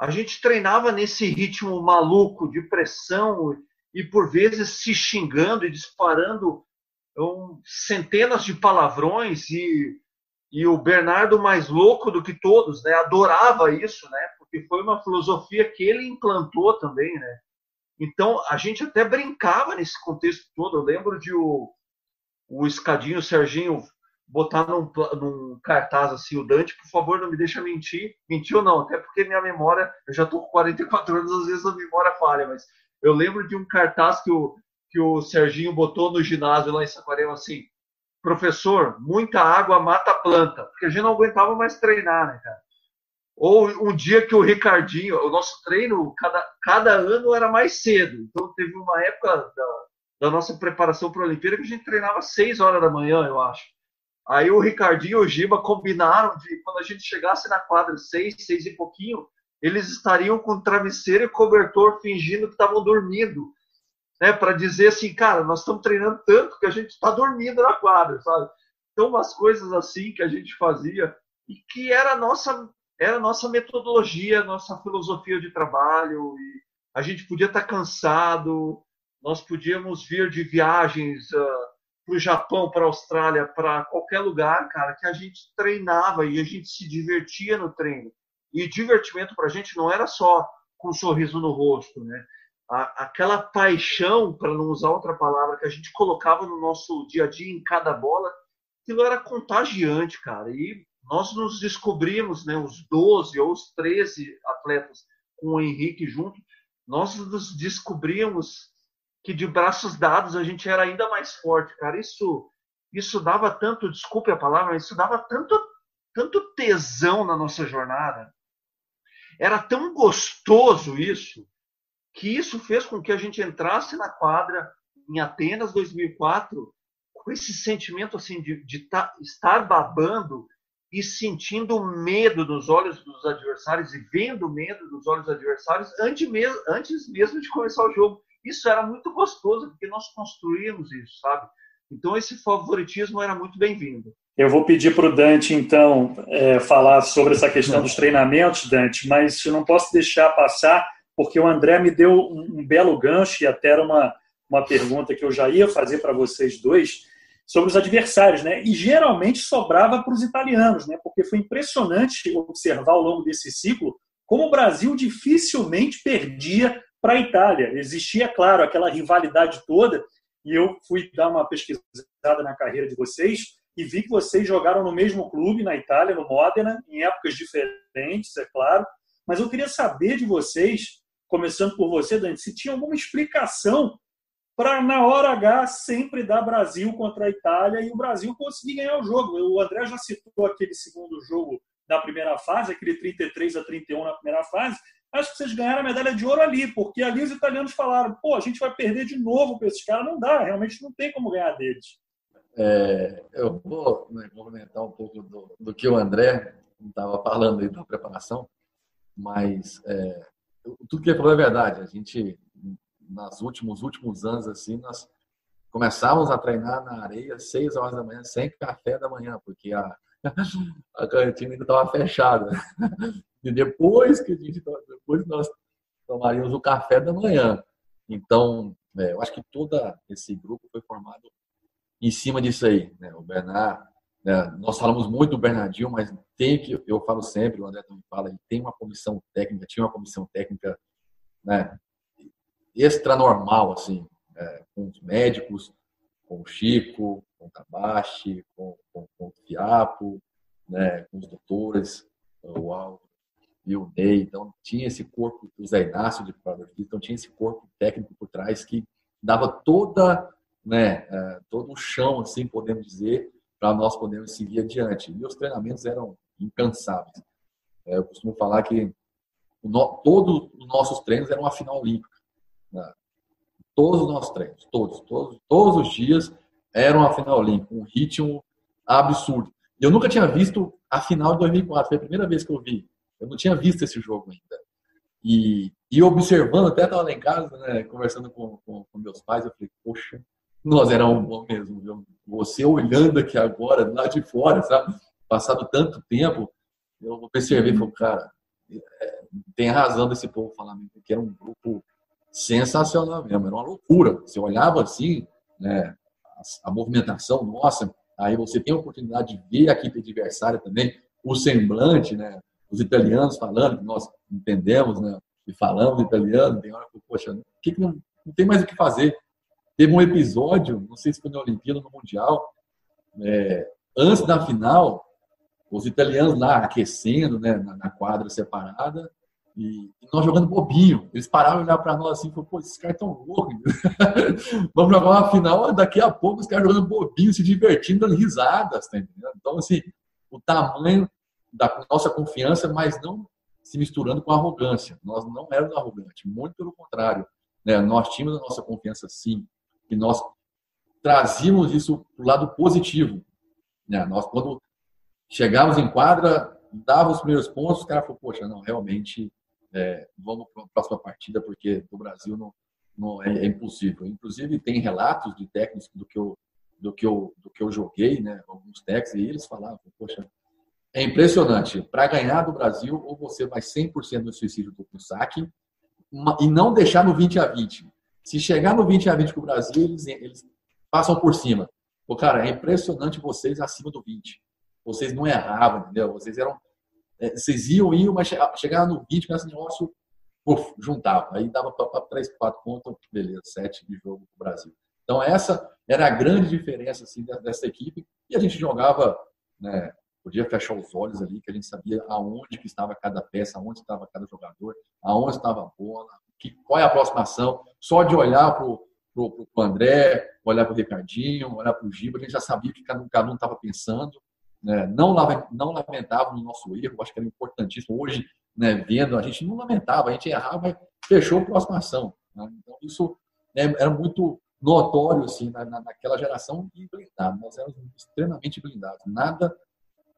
a gente treinava nesse ritmo maluco de pressão e por vezes se xingando e disparando um, centenas de palavrões e, e o Bernardo mais louco do que todos, né, adorava isso, né, porque foi uma filosofia que ele implantou também, né. Então a gente até brincava nesse contexto todo. Eu lembro de o, o Escadinho, o Serginho botar num, num, cartaz assim, o Dante, por favor, não me deixa mentir. Mentiu não, até porque minha memória, eu já tô com 44 anos, às vezes a memória falha, mas eu lembro de um cartaz que o, que o Serginho botou no ginásio lá em Saquarema assim: professor, muita água mata planta, porque a gente não aguentava mais treinar, né, cara? Ou um dia que o Ricardinho, o nosso treino, cada, cada ano era mais cedo. Então teve uma época da, da nossa preparação para a Olimpíada que a gente treinava às 6 horas da manhã, eu acho. Aí o Ricardinho e o Giba combinaram de quando a gente chegasse na quadra 6, 6 e pouquinho, eles estariam com travesseiro e cobertor fingindo que estavam dormindo, né, para dizer assim, cara, nós estamos treinando tanto que a gente está dormindo na quadra, sabe? Então, umas coisas assim que a gente fazia e que era a nossa, era a nossa metodologia, nossa filosofia de trabalho. A gente podia estar tá cansado, nós podíamos vir de viagens uh, ah, para o Japão, para a Austrália, para qualquer lugar, cara, que a gente treinava e a gente se divertia no treino. E divertimento para a gente não era só com um sorriso no rosto, né? aquela paixão, para não usar outra palavra, que a gente colocava no nosso dia a dia em cada bola, aquilo era contagiante, cara. E nós nos descobrimos, né, os 12 ou os 13 atletas com o Henrique junto, nós nos descobrimos que de braços dados a gente era ainda mais forte, cara. Isso isso dava tanto, desculpe a palavra, isso dava tanto tanto tesão na nossa jornada. Era tão gostoso isso, que isso fez com que a gente entrasse na quadra em Atenas 2004 com esse sentimento assim de, de tá, estar babando e sentindo medo nos olhos dos adversários e vendo medo nos olhos dos adversários antes mesmo, antes mesmo de começar o jogo. Isso era muito gostoso porque nós construímos isso, sabe? Então esse favoritismo era muito bem-vindo. Eu vou pedir para o Dante, então, é, falar sobre essa questão dos treinamentos, Dante, mas eu não posso deixar passar, porque o André me deu um, um belo gancho e até era uma, uma pergunta que eu já ia fazer para vocês dois sobre os adversários, né? E geralmente sobrava para os italianos, né? Porque foi impressionante observar ao longo desse ciclo como o Brasil dificilmente perdia para a Itália. Existia, claro, aquela rivalidade toda, e eu fui dar uma pesquisada na carreira de vocês e vi que vocês jogaram no mesmo clube na Itália, no Modena, em épocas diferentes, é claro. Mas eu queria saber de vocês, começando por você, Dani, se tinha alguma explicação para, na hora H, sempre dar Brasil contra a Itália e o Brasil conseguir ganhar o jogo. O André já citou aquele segundo jogo da primeira fase, aquele 33 a 31 na primeira fase. Acho que vocês ganharam a medalha de ouro ali, porque ali os italianos falaram: pô, a gente vai perder de novo para esses caras. Não dá, realmente não tem como ganhar deles. É, eu vou né, complementar um pouco do, do que o André estava falando aí da preparação, mas é, tudo que ele falou é verdade. A gente nos últimos últimos anos assim nós começávamos a treinar na areia seis horas da manhã sem café da manhã porque a a cantina ainda estava fechada e depois que a gente depois nós tomaríamos o café da manhã então é, eu acho que todo esse grupo foi formado em cima disso aí né? o Bernard né? nós falamos muito do Bernardinho mas tem que eu falo sempre o André também fala ele tem uma comissão técnica tinha uma comissão técnica né, extranormal, assim, é, com os médicos, com o Chico, com o Tabashi, com, com, com o Fiapo, né, com os doutores, o Álvaro e o Ney. Então, tinha esse corpo, o Zé Inácio de Padre então tinha esse corpo técnico por trás que dava toda, né, é, todo o chão, assim, podemos dizer, para nós podermos seguir adiante. E os treinamentos eram incansáveis. É, eu costumo falar que todos os nossos treinos eram uma final olímpica. Né? Todos os nossos treinos, todos, todos, todos os dias eram a final olímpica, um ritmo absurdo. Eu nunca tinha visto a final de 2004, foi a primeira vez que eu vi. Eu não tinha visto esse jogo ainda. E, e observando, até estava lá em casa, né, conversando com, com, com, meus pais, eu falei, poxa, nós éramos bons mesmo. Viu? Você olhando aqui agora, lá de fora, sabe? Passado tanto tempo, eu observei e falei, cara, é, tem razão desse povo falar que era um grupo sensacional mesmo, era uma loucura. Você olhava assim, né, a, movimentação nossa, aí você tem a oportunidade de ver a equipe adversária também, o semblante, né, os italianos falando, nós entendemos, né, e falamos italiano, tem hora que, poxa, que, que não, não, tem mais o que fazer. Teve um episódio, não sei se foi na Olimpíada ou no Mundial, é, antes da final, os italianos lá aquecendo né, na, quadra separada, e, nós jogando bobinho. Eles pararam de olhar para nós assim pô, esses caras estão loucos. Vamos jogar uma final, daqui a pouco os caras jogando bobinho, se divertindo, dando risadas, tá entendendo? Então, assim, o tamanho da nossa confiança, mas não se misturando com arrogância. Nós não éramos arrogantes, muito pelo contrário. Né? Nós tínhamos a nossa confiança sim, e nós trazíamos isso para o lado positivo. Né? Nós, quando chegávamos em quadra, dava os primeiros pontos, os caras falaram, poxa, não, realmente é, vamos para a próxima partida, porque no Brasil não, não é, é, impossível. Inclusive, tem relatos de técnicos do que eu, do que eu, do que eu joguei, né, alguns técnicos, e eles falavam, poxa, é impressionante. Para ganhar do Brasil, ou você vai 100% no suicídio do saque, e não deixar no 20 a 20. Se chegar no 20 a 20 com o Brasil, eles, eles passam por cima. Pô, cara, é impressionante vocês acima do 20. Vocês não erravam, entendeu? Vocês eram é, vocês iam, iam, mas chegava no 20, com esse negócio, uf, juntava. Aí dava para 3, 4 pontos, beleza, 7 de jogo para o Brasil. Então, essa era a grande diferença assim, dessa equipe. E a gente jogava, né, podia fechar os olhos ali, que a gente sabia aonde que estava cada peça, aonde estava cada jogador, aonde estava a bola, que, qual é a próxima ação. Só de olhar para o André, olhar para o Ricardinho, olhar para o Giba, a gente já sabia o que cada um estava pensando né, não, não lamentava no nosso erro, acho que era importantíssimo. Hoje, né, vendo, a gente não lamentava, a gente errava e fechou a próxima ação. Né? Então, isso né, era muito notório assim, na, naquela geração e blindado. Nós éramos extremamente blindados. Nada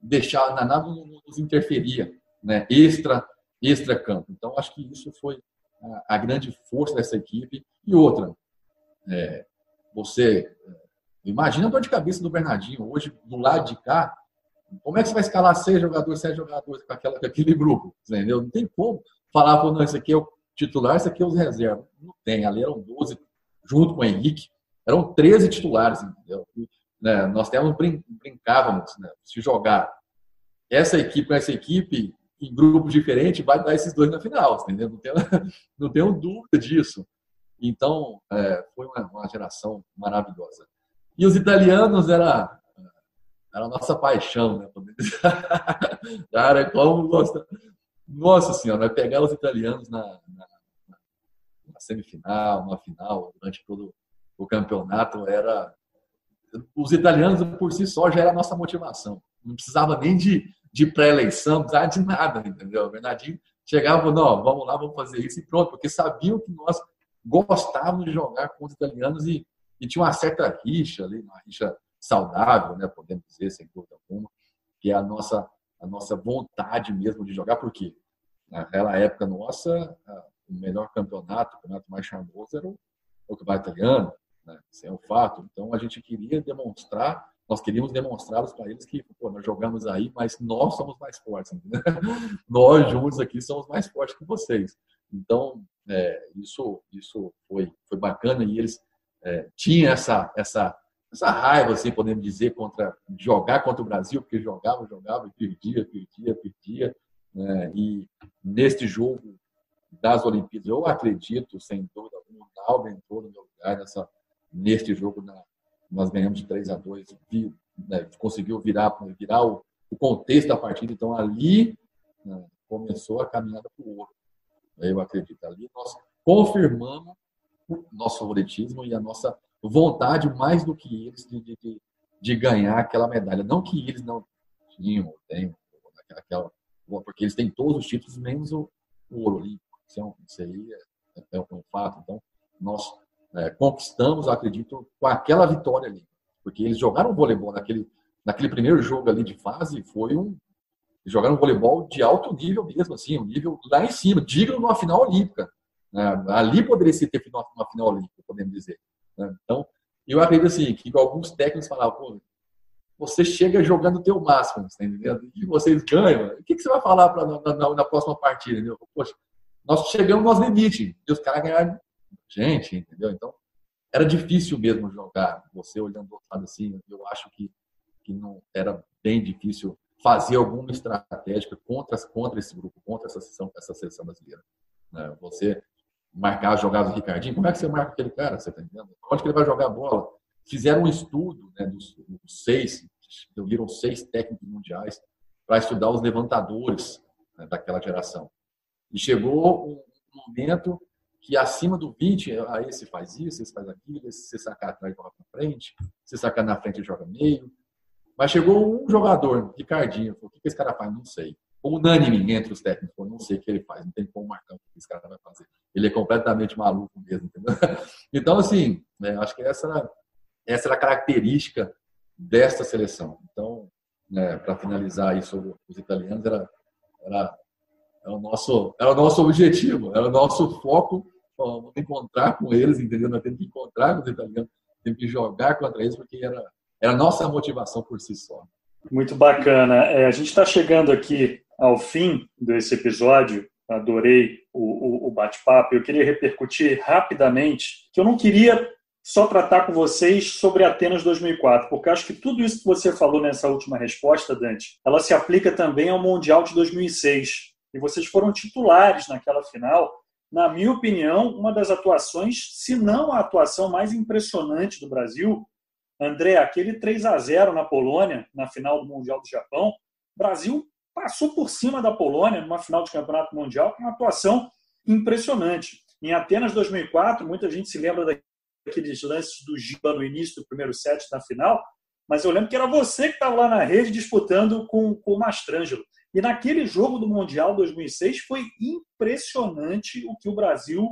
deixar, nada nos interferia, né, extra, extra campo. Então, acho que isso foi a, grande força dessa equipe. E outra, é, você Imagina a dor de cabeça do Bernardinho hoje, do lado de cá. Como é que você vai escalar seis jogadores, sete jogadores com, aquela, com aquele grupo? Entendeu? Não tem como falar, não, esse aqui é o titular, esse aqui é os reservas. Não tem. Ali eram 12, junto com o Henrique. Eram 13 titulares, entendeu? né, nós temos, brincávamos, né, se jogar essa equipe com essa equipe em grupos diferentes, vai dar esses dois na final, entendeu? Não tenho, não tenho dúvida disso. Então, é, foi uma, uma, geração maravilhosa. E os italianos era, era a nossa paixão, né? Cara, como gosta. Nossa Senhora, pegar os italianos na, na, na semifinal, na final, durante todo o campeonato, era os italianos por si só já era a nossa motivação. Não precisava nem de, de pré-eleição, precisava de nada, entendeu? O Bernardinho chegava, não, vamos lá, vamos fazer isso e pronto, porque sabiam que nós gostávamos de jogar os italianos e, e tinha uma certa rixa ali, uma rixa saudável, né, podemos dizer, sem dúvida alguma, que é a nossa, a nossa vontade mesmo de jogar, porque naquela época nossa, o melhor campeonato, o campeonato mais charmoso era o, o campeonato italiano, né? Isso é um fato. Então a gente queria demonstrar, nós queríamos demonstrá-los para eles que pô, nós jogamos aí, mas nós somos mais fortes. nós juntos aqui somos mais fortes que vocês. Então é, isso isso foi foi bacana e eles é, tinham essa essa essa raiva, assim, podemos dizer, contra jogar contra o Brasil, porque jogava, jogava e perdia, perdia, perdia. Né? E neste jogo das Olimpíadas, eu acredito, sem dúvida alguma, o entrou no meu lugar nessa, neste jogo nós ganhamos de 3 a 2 né, conseguiu virar, virar o, o, contexto da partida. Então, ali né, começou a caminhada para o ouro. Eu acredito. Ali nós confirmamos o nosso favoritismo e a nossa vontade, mais do que eles, de, de, de ganhar aquela medalha. Não que eles não tinham, tenham, aquela, porque eles têm todos os títulos, menos o, o ouro olímpico. Isso, é um, isso aí é, é, um fato. Então, nós é, conquistamos, acredito, com aquela vitória ali. Porque eles jogaram voleibol naquele, naquele primeiro jogo ali de fase, foi um. Jogaram voleibol de alto nível mesmo, assim, um nível lá em cima, digno de uma final olímpica. É, ali poderia se ter uma final olímpica, podemos dizer. Né? Então, eu acredito assim, que alguns técnicos falavam, você chega jogando o teu máximo, tá entendendo? E vocês ganham. O que, que você vai falar pra, na, na, na próxima partida? Entendeu? Poxa, nós chegamos no nosso limite. E os caras ganharam gente, entendeu? Então, era difícil mesmo jogar. Você olhando do outro lado assim, eu acho que, que não era bem difícil fazer alguma estratégia contra, contra esse grupo, contra essa seleção, essa seleção brasileira. Né? Você marcar as jogadas do Ricardinho, como é que você marca aquele cara? Você tá entendendo? Onde que ele vai jogar a bola? Fizeram um estudo né, dos, dos seis, viram seis técnicos mundiais para estudar os levantadores né, daquela geração. E chegou um momento que acima do 20, aí esse faz isso, esse faz aquilo, se sacar atrás joga para frente, se sacar na frente joga meio. Mas chegou um jogador, Ricardinho, falou, o que esse cara faz? Não sei. Unânime entre os técnicos, falou, não sei o que ele faz, não tem como marcar o que esse cara vai fazer. Ele é completamente maluco mesmo, entendeu? Então, assim, né, acho que essa era, essa era a característica desta seleção. Então, né, para finalizar aí sobre os italianos, era, era é o nosso, é o nosso objetivo, é o nosso foco. Vamos encontrar com eles, entendeu? Nós temos que encontrar com os italianos, temos que jogar contra eles, porque era, era a nossa motivação por si só. Muito bacana. É, a gente está chegando aqui ao fim desse episódio. Adorei o, o, o bate-papo. Eu queria repercutir rapidamente que eu não queria só tratar com vocês sobre Atenas 2004, porque acho que tudo isso que você falou nessa última resposta, Dante, ela se aplica também ao Mundial de 2006 e vocês foram titulares naquela final. Na minha opinião, uma das atuações, se não a atuação mais impressionante do Brasil, André, aquele 3 a 0 na Polônia, na final do Mundial do Japão, o Brasil passou por cima da Polônia numa final de campeonato mundial com uma atuação impressionante. Em Atenas 2004, muita gente se lembra daqueles lances do Giba no início do primeiro set da final, mas eu lembro que era você que estava lá na rede disputando com, com o Mastrangelo. E naquele jogo do Mundial 2006 foi impressionante o que o Brasil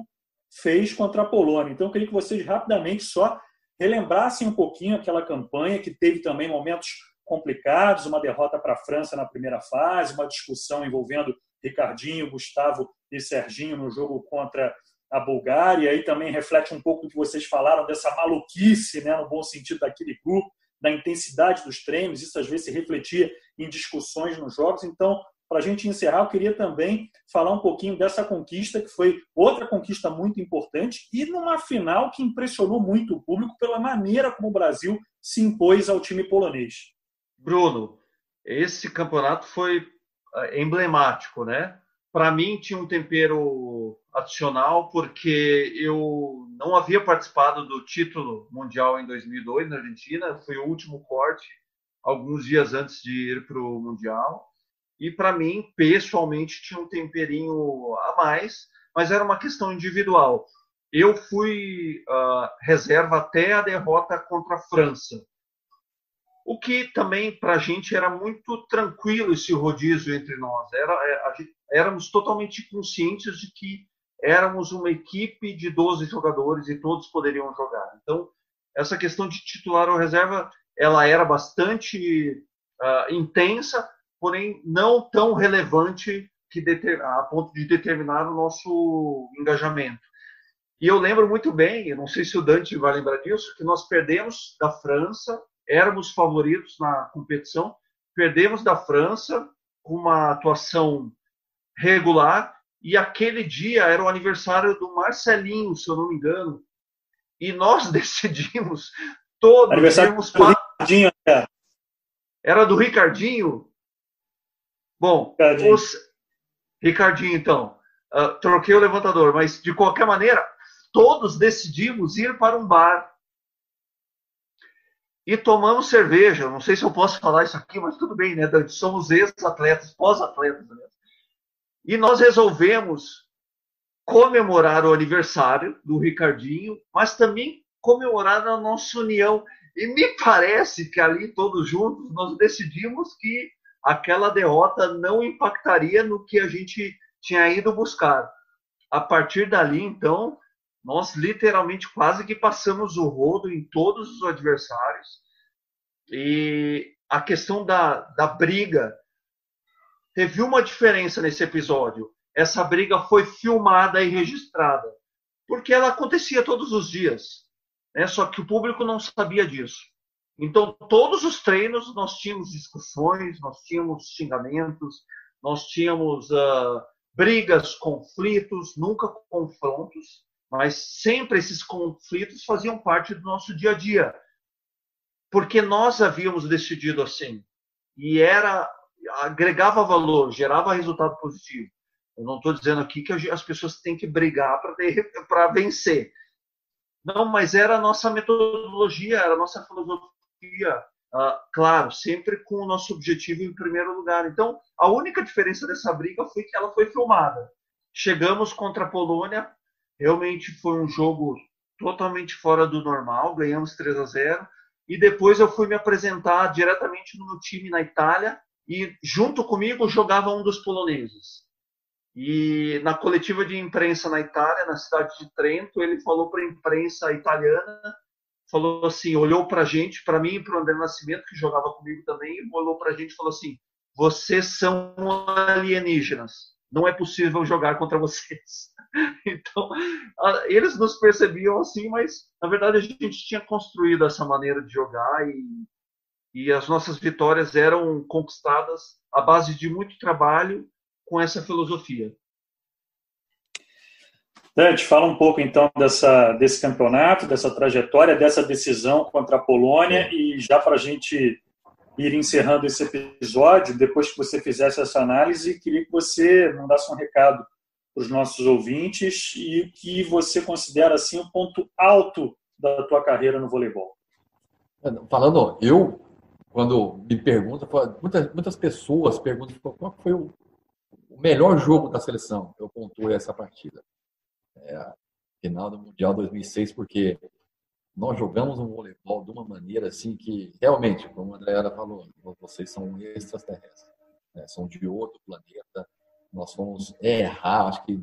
fez contra a Polônia. Então eu queria que vocês rapidamente só relembrassem um pouquinho aquela campanha que teve também momentos complicados, uma derrota para a França na primeira fase, uma discussão envolvendo Ricardinho, Gustavo e Serginho no jogo contra a Bulgária, e aí também reflete um pouco do que vocês falaram dessa maluquice, né, no bom sentido daquele grupo, da intensidade dos treinos, isso às vezes se refletia em discussões nos jogos. Então, para a gente encerrar, eu queria também falar um pouquinho dessa conquista, que foi outra conquista muito importante, e numa final que impressionou muito o público pela maneira como o Brasil se impôs ao time polonês. Bruno, esse campeonato foi eh, emblemático, né? Para mim tinha um tempero adicional porque eu não havia participado do título mundial em 2002 na Argentina, foi o último corte alguns dias antes de ir para o mundial e para mim, pessoalmente, tinha um temperinho a mais, mas era uma questão individual. Eu fui uh, reserva até a derrota contra a França. O que também para a gente era muito tranquilo esse rodízio entre nós. Era, é, gente, éramos totalmente conscientes de que éramos uma equipe de 12 jogadores e todos poderiam jogar. Então, essa questão de titular ou reserva, ela era bastante uh, intensa, porém não tão relevante que a ponto de determinar o nosso engajamento. E eu lembro muito bem, eu não sei se o Dante vai lembrar disso, que nós perdemos da França, éramos favoritos na competição, perdemos da França com uma atuação regular, e aquele dia era o aniversário do Marcelinho, se eu não me engano, e nós decidimos todos aniversário irmos para... Ricardinho, é. Era do Ricardinho? Bom, Ricardinho, os... Ricardinho então, uh, troquei o levantador, mas de qualquer maneira, todos decidimos ir para um bar e tomamos cerveja. Não sei se eu posso falar isso aqui, mas tudo bem, né, Dante? Somos ex-atletas, pós-atletas. Né? E nós resolvemos comemorar o aniversário do Ricardinho, mas também comemorar a nossa união. E me parece que ali, todos juntos, nós decidimos que aquela derrota não impactaria no que a gente tinha ido buscar. A partir dali, então, nós literalmente quase que passamos o rodo em todos os adversários. E a questão da, da briga teve uma diferença nesse episódio. Essa briga foi filmada e registrada, porque ela acontecia todos os dias, né? Só que o público não sabia disso. Então, todos os treinos nós tínhamos discussões, nós tínhamos xingamentos, nós tínhamos uh, brigas, conflitos, nunca confrontos, mas sempre esses conflitos faziam parte do nosso dia a dia, porque nós havíamos decidido assim e era agregava valor, gerava resultado positivo. Eu não estou dizendo aqui que as pessoas têm que brigar para vencer. Não, mas era a nossa metodologia, era a nossa filosofia uh, claro, sempre com o nosso objetivo em primeiro lugar. Então, a única diferença dessa briga foi que ela foi filmada. Chegamos contra a Polônia, realmente foi um jogo totalmente fora do normal, ganhamos 3 a 0 e depois eu fui me apresentar diretamente no meu time na Itália e junto comigo jogava um dos poloneses. E na coletiva de imprensa na Itália, na cidade de Trento, ele falou para a imprensa italiana falou assim, olhou para a gente, para mim e para o André Nascimento, que jogava comigo também, olhou para a gente e falou assim: vocês são alienígenas, não é possível jogar contra vocês. Então, eles nos percebiam assim, mas na verdade a gente tinha construído essa maneira de jogar e, e as nossas vitórias eram conquistadas à base de muito trabalho com essa filosofia. Dante, fala um pouco então dessa, desse campeonato, dessa trajetória, dessa decisão contra a Polônia e já para a gente ir encerrando esse episódio, depois que você fizesse essa análise, queria que você mandasse um recado para os nossos ouvintes e o que você considera assim o ponto alto da tua carreira no voleibol. Falando, eu quando me perguntam, muitas, muitas pessoas perguntam qual foi o melhor jogo da seleção. Eu pontuei essa partida é, final do Mundial 2006, porque nós jogamos um voleibol de uma maneira assim que, realmente, como a Andréa falou, vocês são extraterrestres, né? são de outro planeta. Nós fomos errar, acho que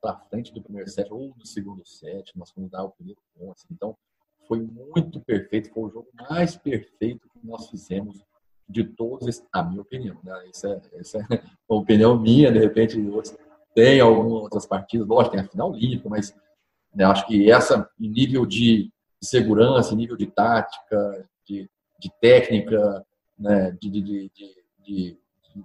para frente do primeiro set ou do segundo set, nós fomos dar o primeiro ponto. Assim. Então, foi muito perfeito, foi o jogo mais perfeito que nós fizemos de todos, a minha opinião. Né? Essa, é, é uma opinião minha, de repente, tem algumas outras partidas, lógico, tem a final olímpica, mas Né? Acho que essa nível de segurança, nível de tática, de, de técnica, né? de, de, de,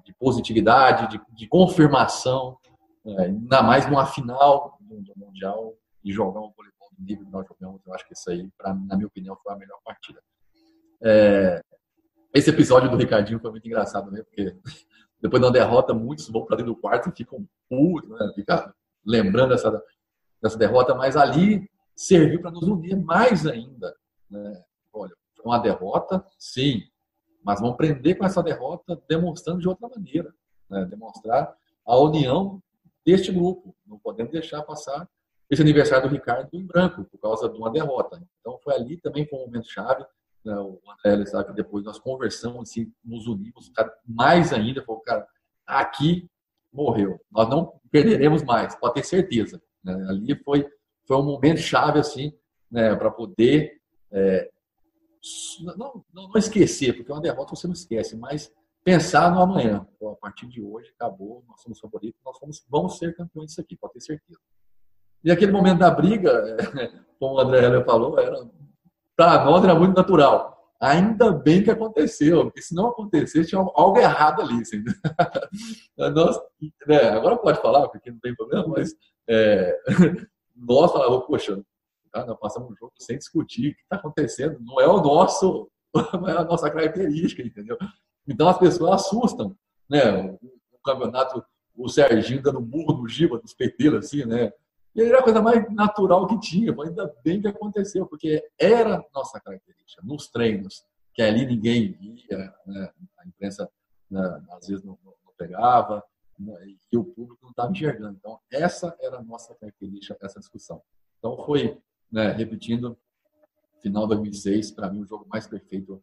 de, positividade, de, de confirmação, é, ainda mais numa final do, do Mundial e jogar um voleibol do nível que nós jogamos, eu acho que isso aí, pra, na minha opinião, foi a melhor partida. É, esse episódio do Ricardinho foi muito engraçado, né? Porque depois de uma derrota, muitos vão para dentro do quarto e ficam putos, né? Fica lembrando dessa, dessa derrota, mas ali serviu para nos unir mais ainda. Né? Olha, foi uma derrota, sim, mas vamos aprender com essa derrota demonstrando de outra maneira. Né? Demonstrar a união deste grupo. Não podemos deixar passar esse aniversário do Ricardo em branco por causa de uma derrota. Então foi ali também foi um momento chave. Né? O André sabe que depois nós conversamos, assim, nos unimos mais ainda. Falou, cara, aqui morreu. Nós não perderemos mais, pode ter certeza. Né? Ali foi foi um momento chave assim, né, para poder é, não, não, não, esquecer, porque uma derrota você não esquece, mas pensar no amanhã. Pô, a partir de hoje acabou, nós somos favoritos, nós vamos, vamos ser campeões disso aqui, pode ter certeza. E aquele momento da briga, como o André Heller falou, era para nós era muito natural. Ainda bem que aconteceu, porque se não acontecesse, tinha algo errado ali. Assim. nós, né, agora pode falar, porque não tem problema, mas é, nós falávamos, poxa, tá, nós passamos um jogo sem discutir o que está acontecendo, não é o nosso, não é a nossa característica, entendeu? Então as pessoas assustam, né? O, campeonato, o Serginho dando burro no Giba, dos peteiros, assim, né? E era a coisa mais natural que tinha, mas ainda bem que aconteceu, porque era nossa característica, nos treinos, que ali ninguém via, né? a imprensa né? às vezes não, não pegava, né, e o público não estava enxergando. Então, essa era a nossa característica essa discussão. Então, foi, né, repetindo, final de 2006, para mim, o jogo mais perfeito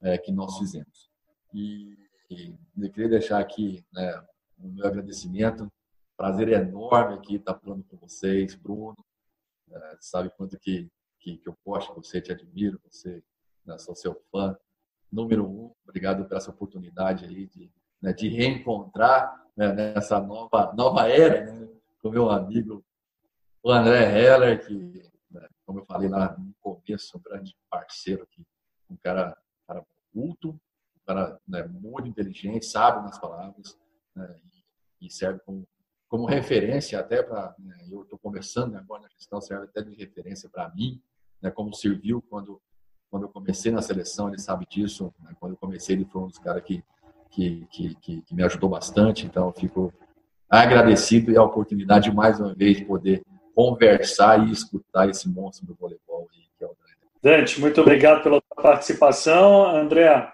é, que nós fizemos. E, e eu queria deixar aqui né, o meu agradecimento. Prazer enorme aqui estar falando com vocês, Bruno. É, sabe quanto que, que, que eu posto você, te admiro, você, né, sou seu fã número um. Obrigado por essa oportunidade aí de, né, de reencontrar né, nessa nova, nova era, né, com meu amigo o André Heller, que, como eu falei lá no começo, um grande parceiro, aqui, um cara, um cara culto, um cara né, muito inteligente, sabe nas palavras, né, e, serve como, como referência até para. Né, eu estou começando agora na gestão, serve até de referência para mim, né, como serviu quando, quando eu comecei na seleção, ele sabe disso. Né, quando eu comecei, ele foi um dos caras que que, que, que, me ajudou bastante. Então, eu fico agradecido e a oportunidade de mais uma vez poder conversar e escutar esse monstro do voleibol que é o Dante, muito obrigado pela participação. André,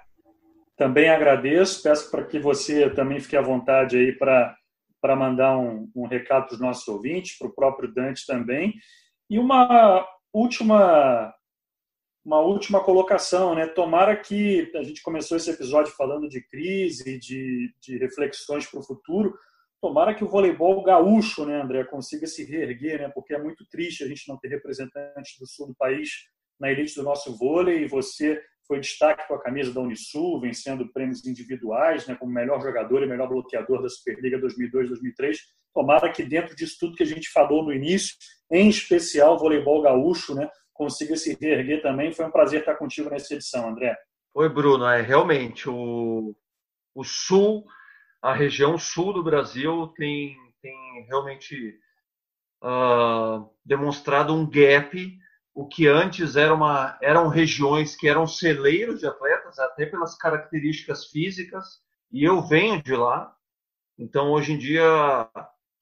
também agradeço. Peço para que você também fique à vontade aí para para mandar um, um recado para os nossos ouvintes, para o próprio Dante também. E uma última uma última colocação, né? Tomara que a gente começou esse episódio falando de crise, de, de reflexões para o futuro. Tomara que o voleibol gaúcho, né, André, consiga se reerguer, né? Porque é muito triste a gente não ter representantes do sul do país na elite do nosso vôlei. E você foi destaque com a camisa da Unisul, vencendo prêmios individuais, né, como melhor jogador e melhor bloqueador da Superliga 2002-2003. Tomara que dentro disso tudo que a gente falou no início, em especial o voleibol gaúcho, né, consiga se reerguer também. Foi um prazer estar contigo nessa edição, André. Oi, Bruno. É realmente o, o sul, a região sul do Brasil tem, tem realmente uh, demonstrado um gap. O que antes era uma, eram regiões que eram celeiros de atletas, até pelas características físicas, e eu venho de lá. Então, hoje em dia,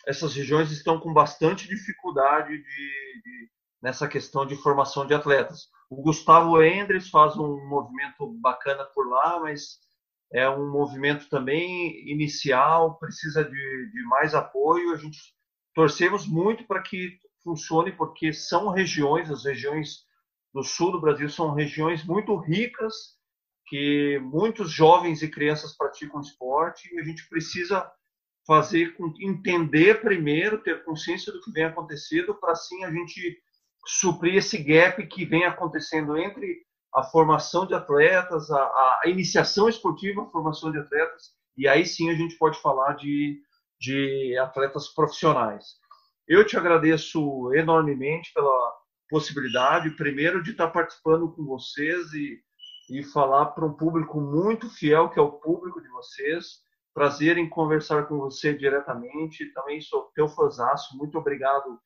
essas regiões estão com bastante dificuldade de, de nessa questão de formação de atletas. O Gustavo Endres faz um movimento bacana por lá, mas é um movimento também inicial, precisa de, de mais apoio. A gente torcemos muito para que funcione, porque são regiões, as regiões do sul do Brasil são regiões muito ricas, que muitos jovens e crianças praticam esporte, e a gente precisa fazer entender primeiro, ter consciência do que vem acontecendo, para assim a gente suprir esse gap que vem acontecendo entre a formação de atletas, a, a, iniciação esportiva, a formação de atletas, e aí sim a gente pode falar de, de atletas profissionais. Eu te agradeço enormemente pela possibilidade, primeiro, de estar participando com vocês e, e falar para um público muito fiel, que é o público de vocês. Prazer em conversar com você diretamente. Também sou teu fãzaço. Muito obrigado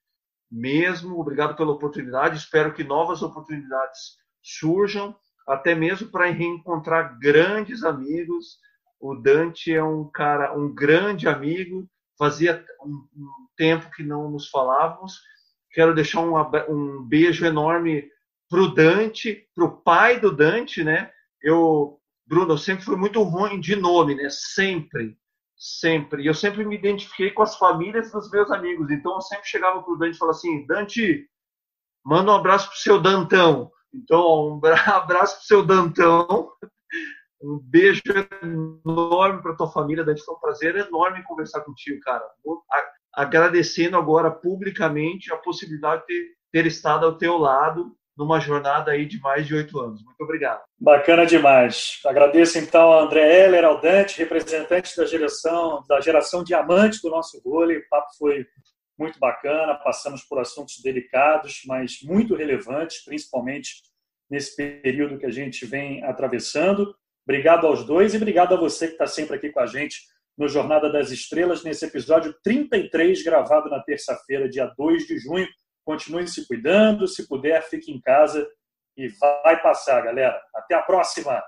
mesmo. Obrigado pela oportunidade. Espero que novas oportunidades surjam, até mesmo para reencontrar grandes amigos. O Dante é um cara, um grande amigo. Fazia um, tempo que não nos falávamos. Quero deixar um, um beijo enorme para o Dante, para o pai do Dante, né? Eu, Bruno, eu sempre fui muito ruim de nome, né? Sempre, sempre. E eu sempre me identifiquei com as famílias dos meus amigos. Então eu sempre chegava para o Dante e falava assim: Dante, manda um abraço para o seu Dantão. Então, um abraço para o seu Dantão. Um beijo enorme para tua família, Dante. Foi um prazer enorme conversar contigo, cara agradecendo agora publicamente a possibilidade de ter, ter estado ao teu lado numa jornada aí de mais de oito anos. Muito obrigado. Bacana demais. Agradeço então a André Heller, ao Dante, representante da geração, da geração diamante do nosso vôlei. O papo foi muito bacana, passamos por assuntos delicados, mas muito relevantes, principalmente nesse período que a gente vem atravessando. Obrigado aos dois e obrigado a você que está sempre aqui com a gente no Jornada das Estrelas, nesse episódio 33, gravado na terça-feira, dia 2 de junho. Continue se cuidando, se puder, fique em casa e vai passar, galera. Até a próxima!